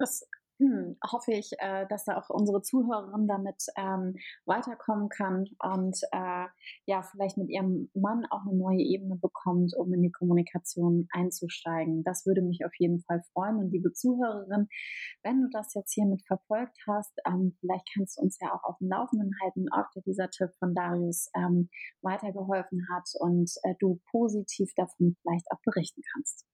Das hm, hoffe ich, äh, dass da auch unsere Zuhörerin damit ähm, weiterkommen kann und äh, ja, vielleicht mit ihrem Mann auch eine neue Ebene bekommt, um in die Kommunikation einzusteigen. Das würde mich auf jeden Fall freuen. Und liebe Zuhörerin, wenn du das jetzt hiermit verfolgt hast, ähm, vielleicht kannst du uns ja auch auf dem Laufenden halten, ob dir dieser Tipp von Darius ähm, weitergeholfen hat und äh, du positiv davon vielleicht auch berichten kannst.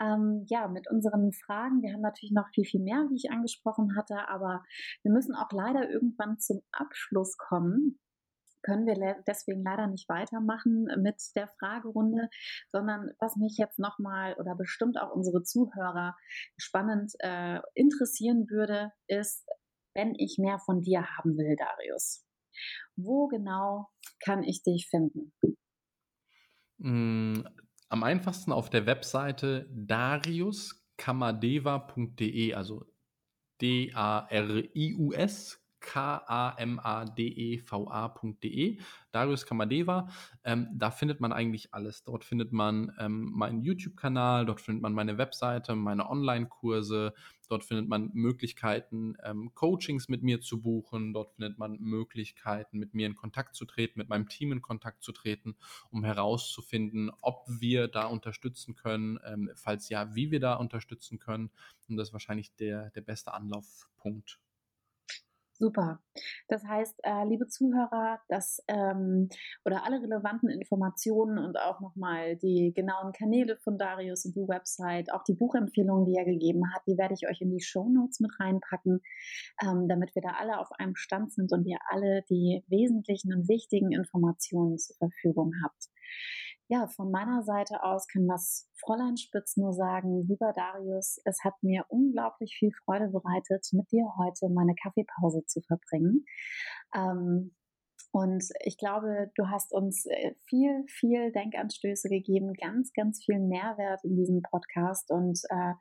Ähm, ja, mit unseren Fragen. Wir haben natürlich noch viel, viel mehr, wie ich angesprochen hatte, aber wir müssen auch leider irgendwann zum Abschluss kommen können wir deswegen leider nicht weitermachen mit der Fragerunde, sondern was mich jetzt nochmal oder bestimmt auch unsere Zuhörer spannend äh, interessieren würde, ist, wenn ich mehr von dir haben will, Darius. Wo genau kann ich dich finden? Am einfachsten auf der Webseite dariuskamadeva.de, also D-A-R-I-U-S K-A-M-A-D-E-V-A.de, Darius Kamadeva. Ähm, da findet man eigentlich alles. Dort findet man ähm, meinen YouTube-Kanal, dort findet man meine Webseite, meine Online-Kurse, dort findet man Möglichkeiten, ähm, Coachings mit mir zu buchen, dort findet man Möglichkeiten, mit mir in Kontakt zu treten, mit meinem Team in Kontakt zu treten, um herauszufinden, ob wir da unterstützen können, ähm, falls ja, wie wir da unterstützen können. Und das ist wahrscheinlich der, der beste Anlaufpunkt. Super. Das heißt, äh, liebe Zuhörer, dass ähm, oder alle relevanten Informationen und auch nochmal die genauen Kanäle von Darius und die Website, auch die Buchempfehlungen, die er gegeben hat, die werde ich euch in die Show Notes mit reinpacken, ähm, damit wir da alle auf einem Stand sind und ihr alle die wesentlichen und wichtigen Informationen zur Verfügung habt ja, von meiner Seite aus kann das Fräulein Spitz nur sagen, lieber Darius, es hat mir unglaublich viel Freude bereitet, mit dir heute meine Kaffeepause zu verbringen. Ähm, und ich glaube, du hast uns äh, viel, viel Denkanstöße gegeben, ganz, ganz viel Mehrwert in diesem Podcast und äh,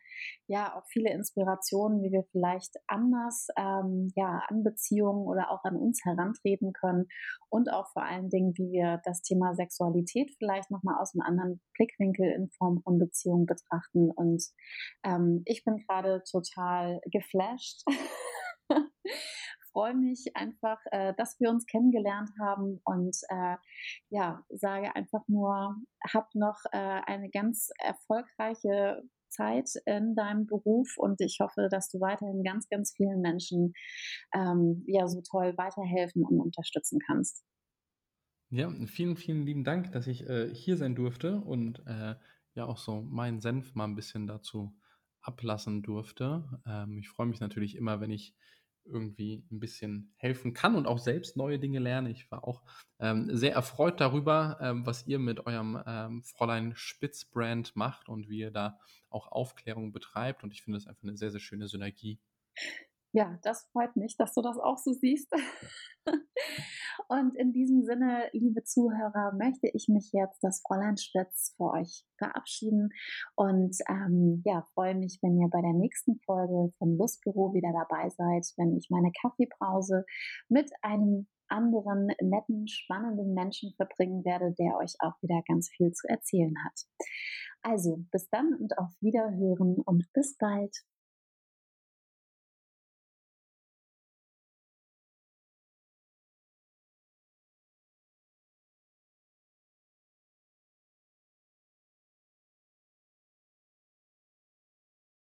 ja, auch viele Inspirationen, wie wir vielleicht anders ähm, ja, an Beziehungen oder auch an uns herantreten können und auch vor allen Dingen, wie wir das Thema Sexualität vielleicht nochmal aus einem anderen Blickwinkel in Form von Beziehungen betrachten. Und ähm, ich bin gerade total geflasht. freue mich einfach, äh, dass wir uns kennengelernt haben und äh, ja, sage einfach nur, hab noch äh, eine ganz erfolgreiche Zeit in deinem Beruf und ich hoffe, dass du weiterhin ganz, ganz vielen Menschen ähm, ja so toll weiterhelfen und unterstützen kannst. Ja, vielen, vielen lieben Dank, dass ich äh, hier sein durfte und äh, ja auch so meinen Senf mal ein bisschen dazu ablassen durfte. Ähm, ich freue mich natürlich immer, wenn ich irgendwie ein bisschen helfen kann und auch selbst neue Dinge lerne. Ich war auch ähm, sehr erfreut darüber, ähm, was ihr mit eurem ähm, Fräulein Spitz Brand macht und wie ihr da auch Aufklärung betreibt. Und ich finde das einfach eine sehr, sehr schöne Synergie. Ja, das freut mich, dass du das auch so siehst. Und in diesem Sinne, liebe Zuhörer, möchte ich mich jetzt das Fräulein Spitz für euch verabschieden und ähm, ja, freue mich, wenn ihr bei der nächsten Folge vom Lustbüro wieder dabei seid, wenn ich meine Kaffeepause mit einem anderen netten, spannenden Menschen verbringen werde, der euch auch wieder ganz viel zu erzählen hat. Also bis dann und auf Wiederhören und bis bald.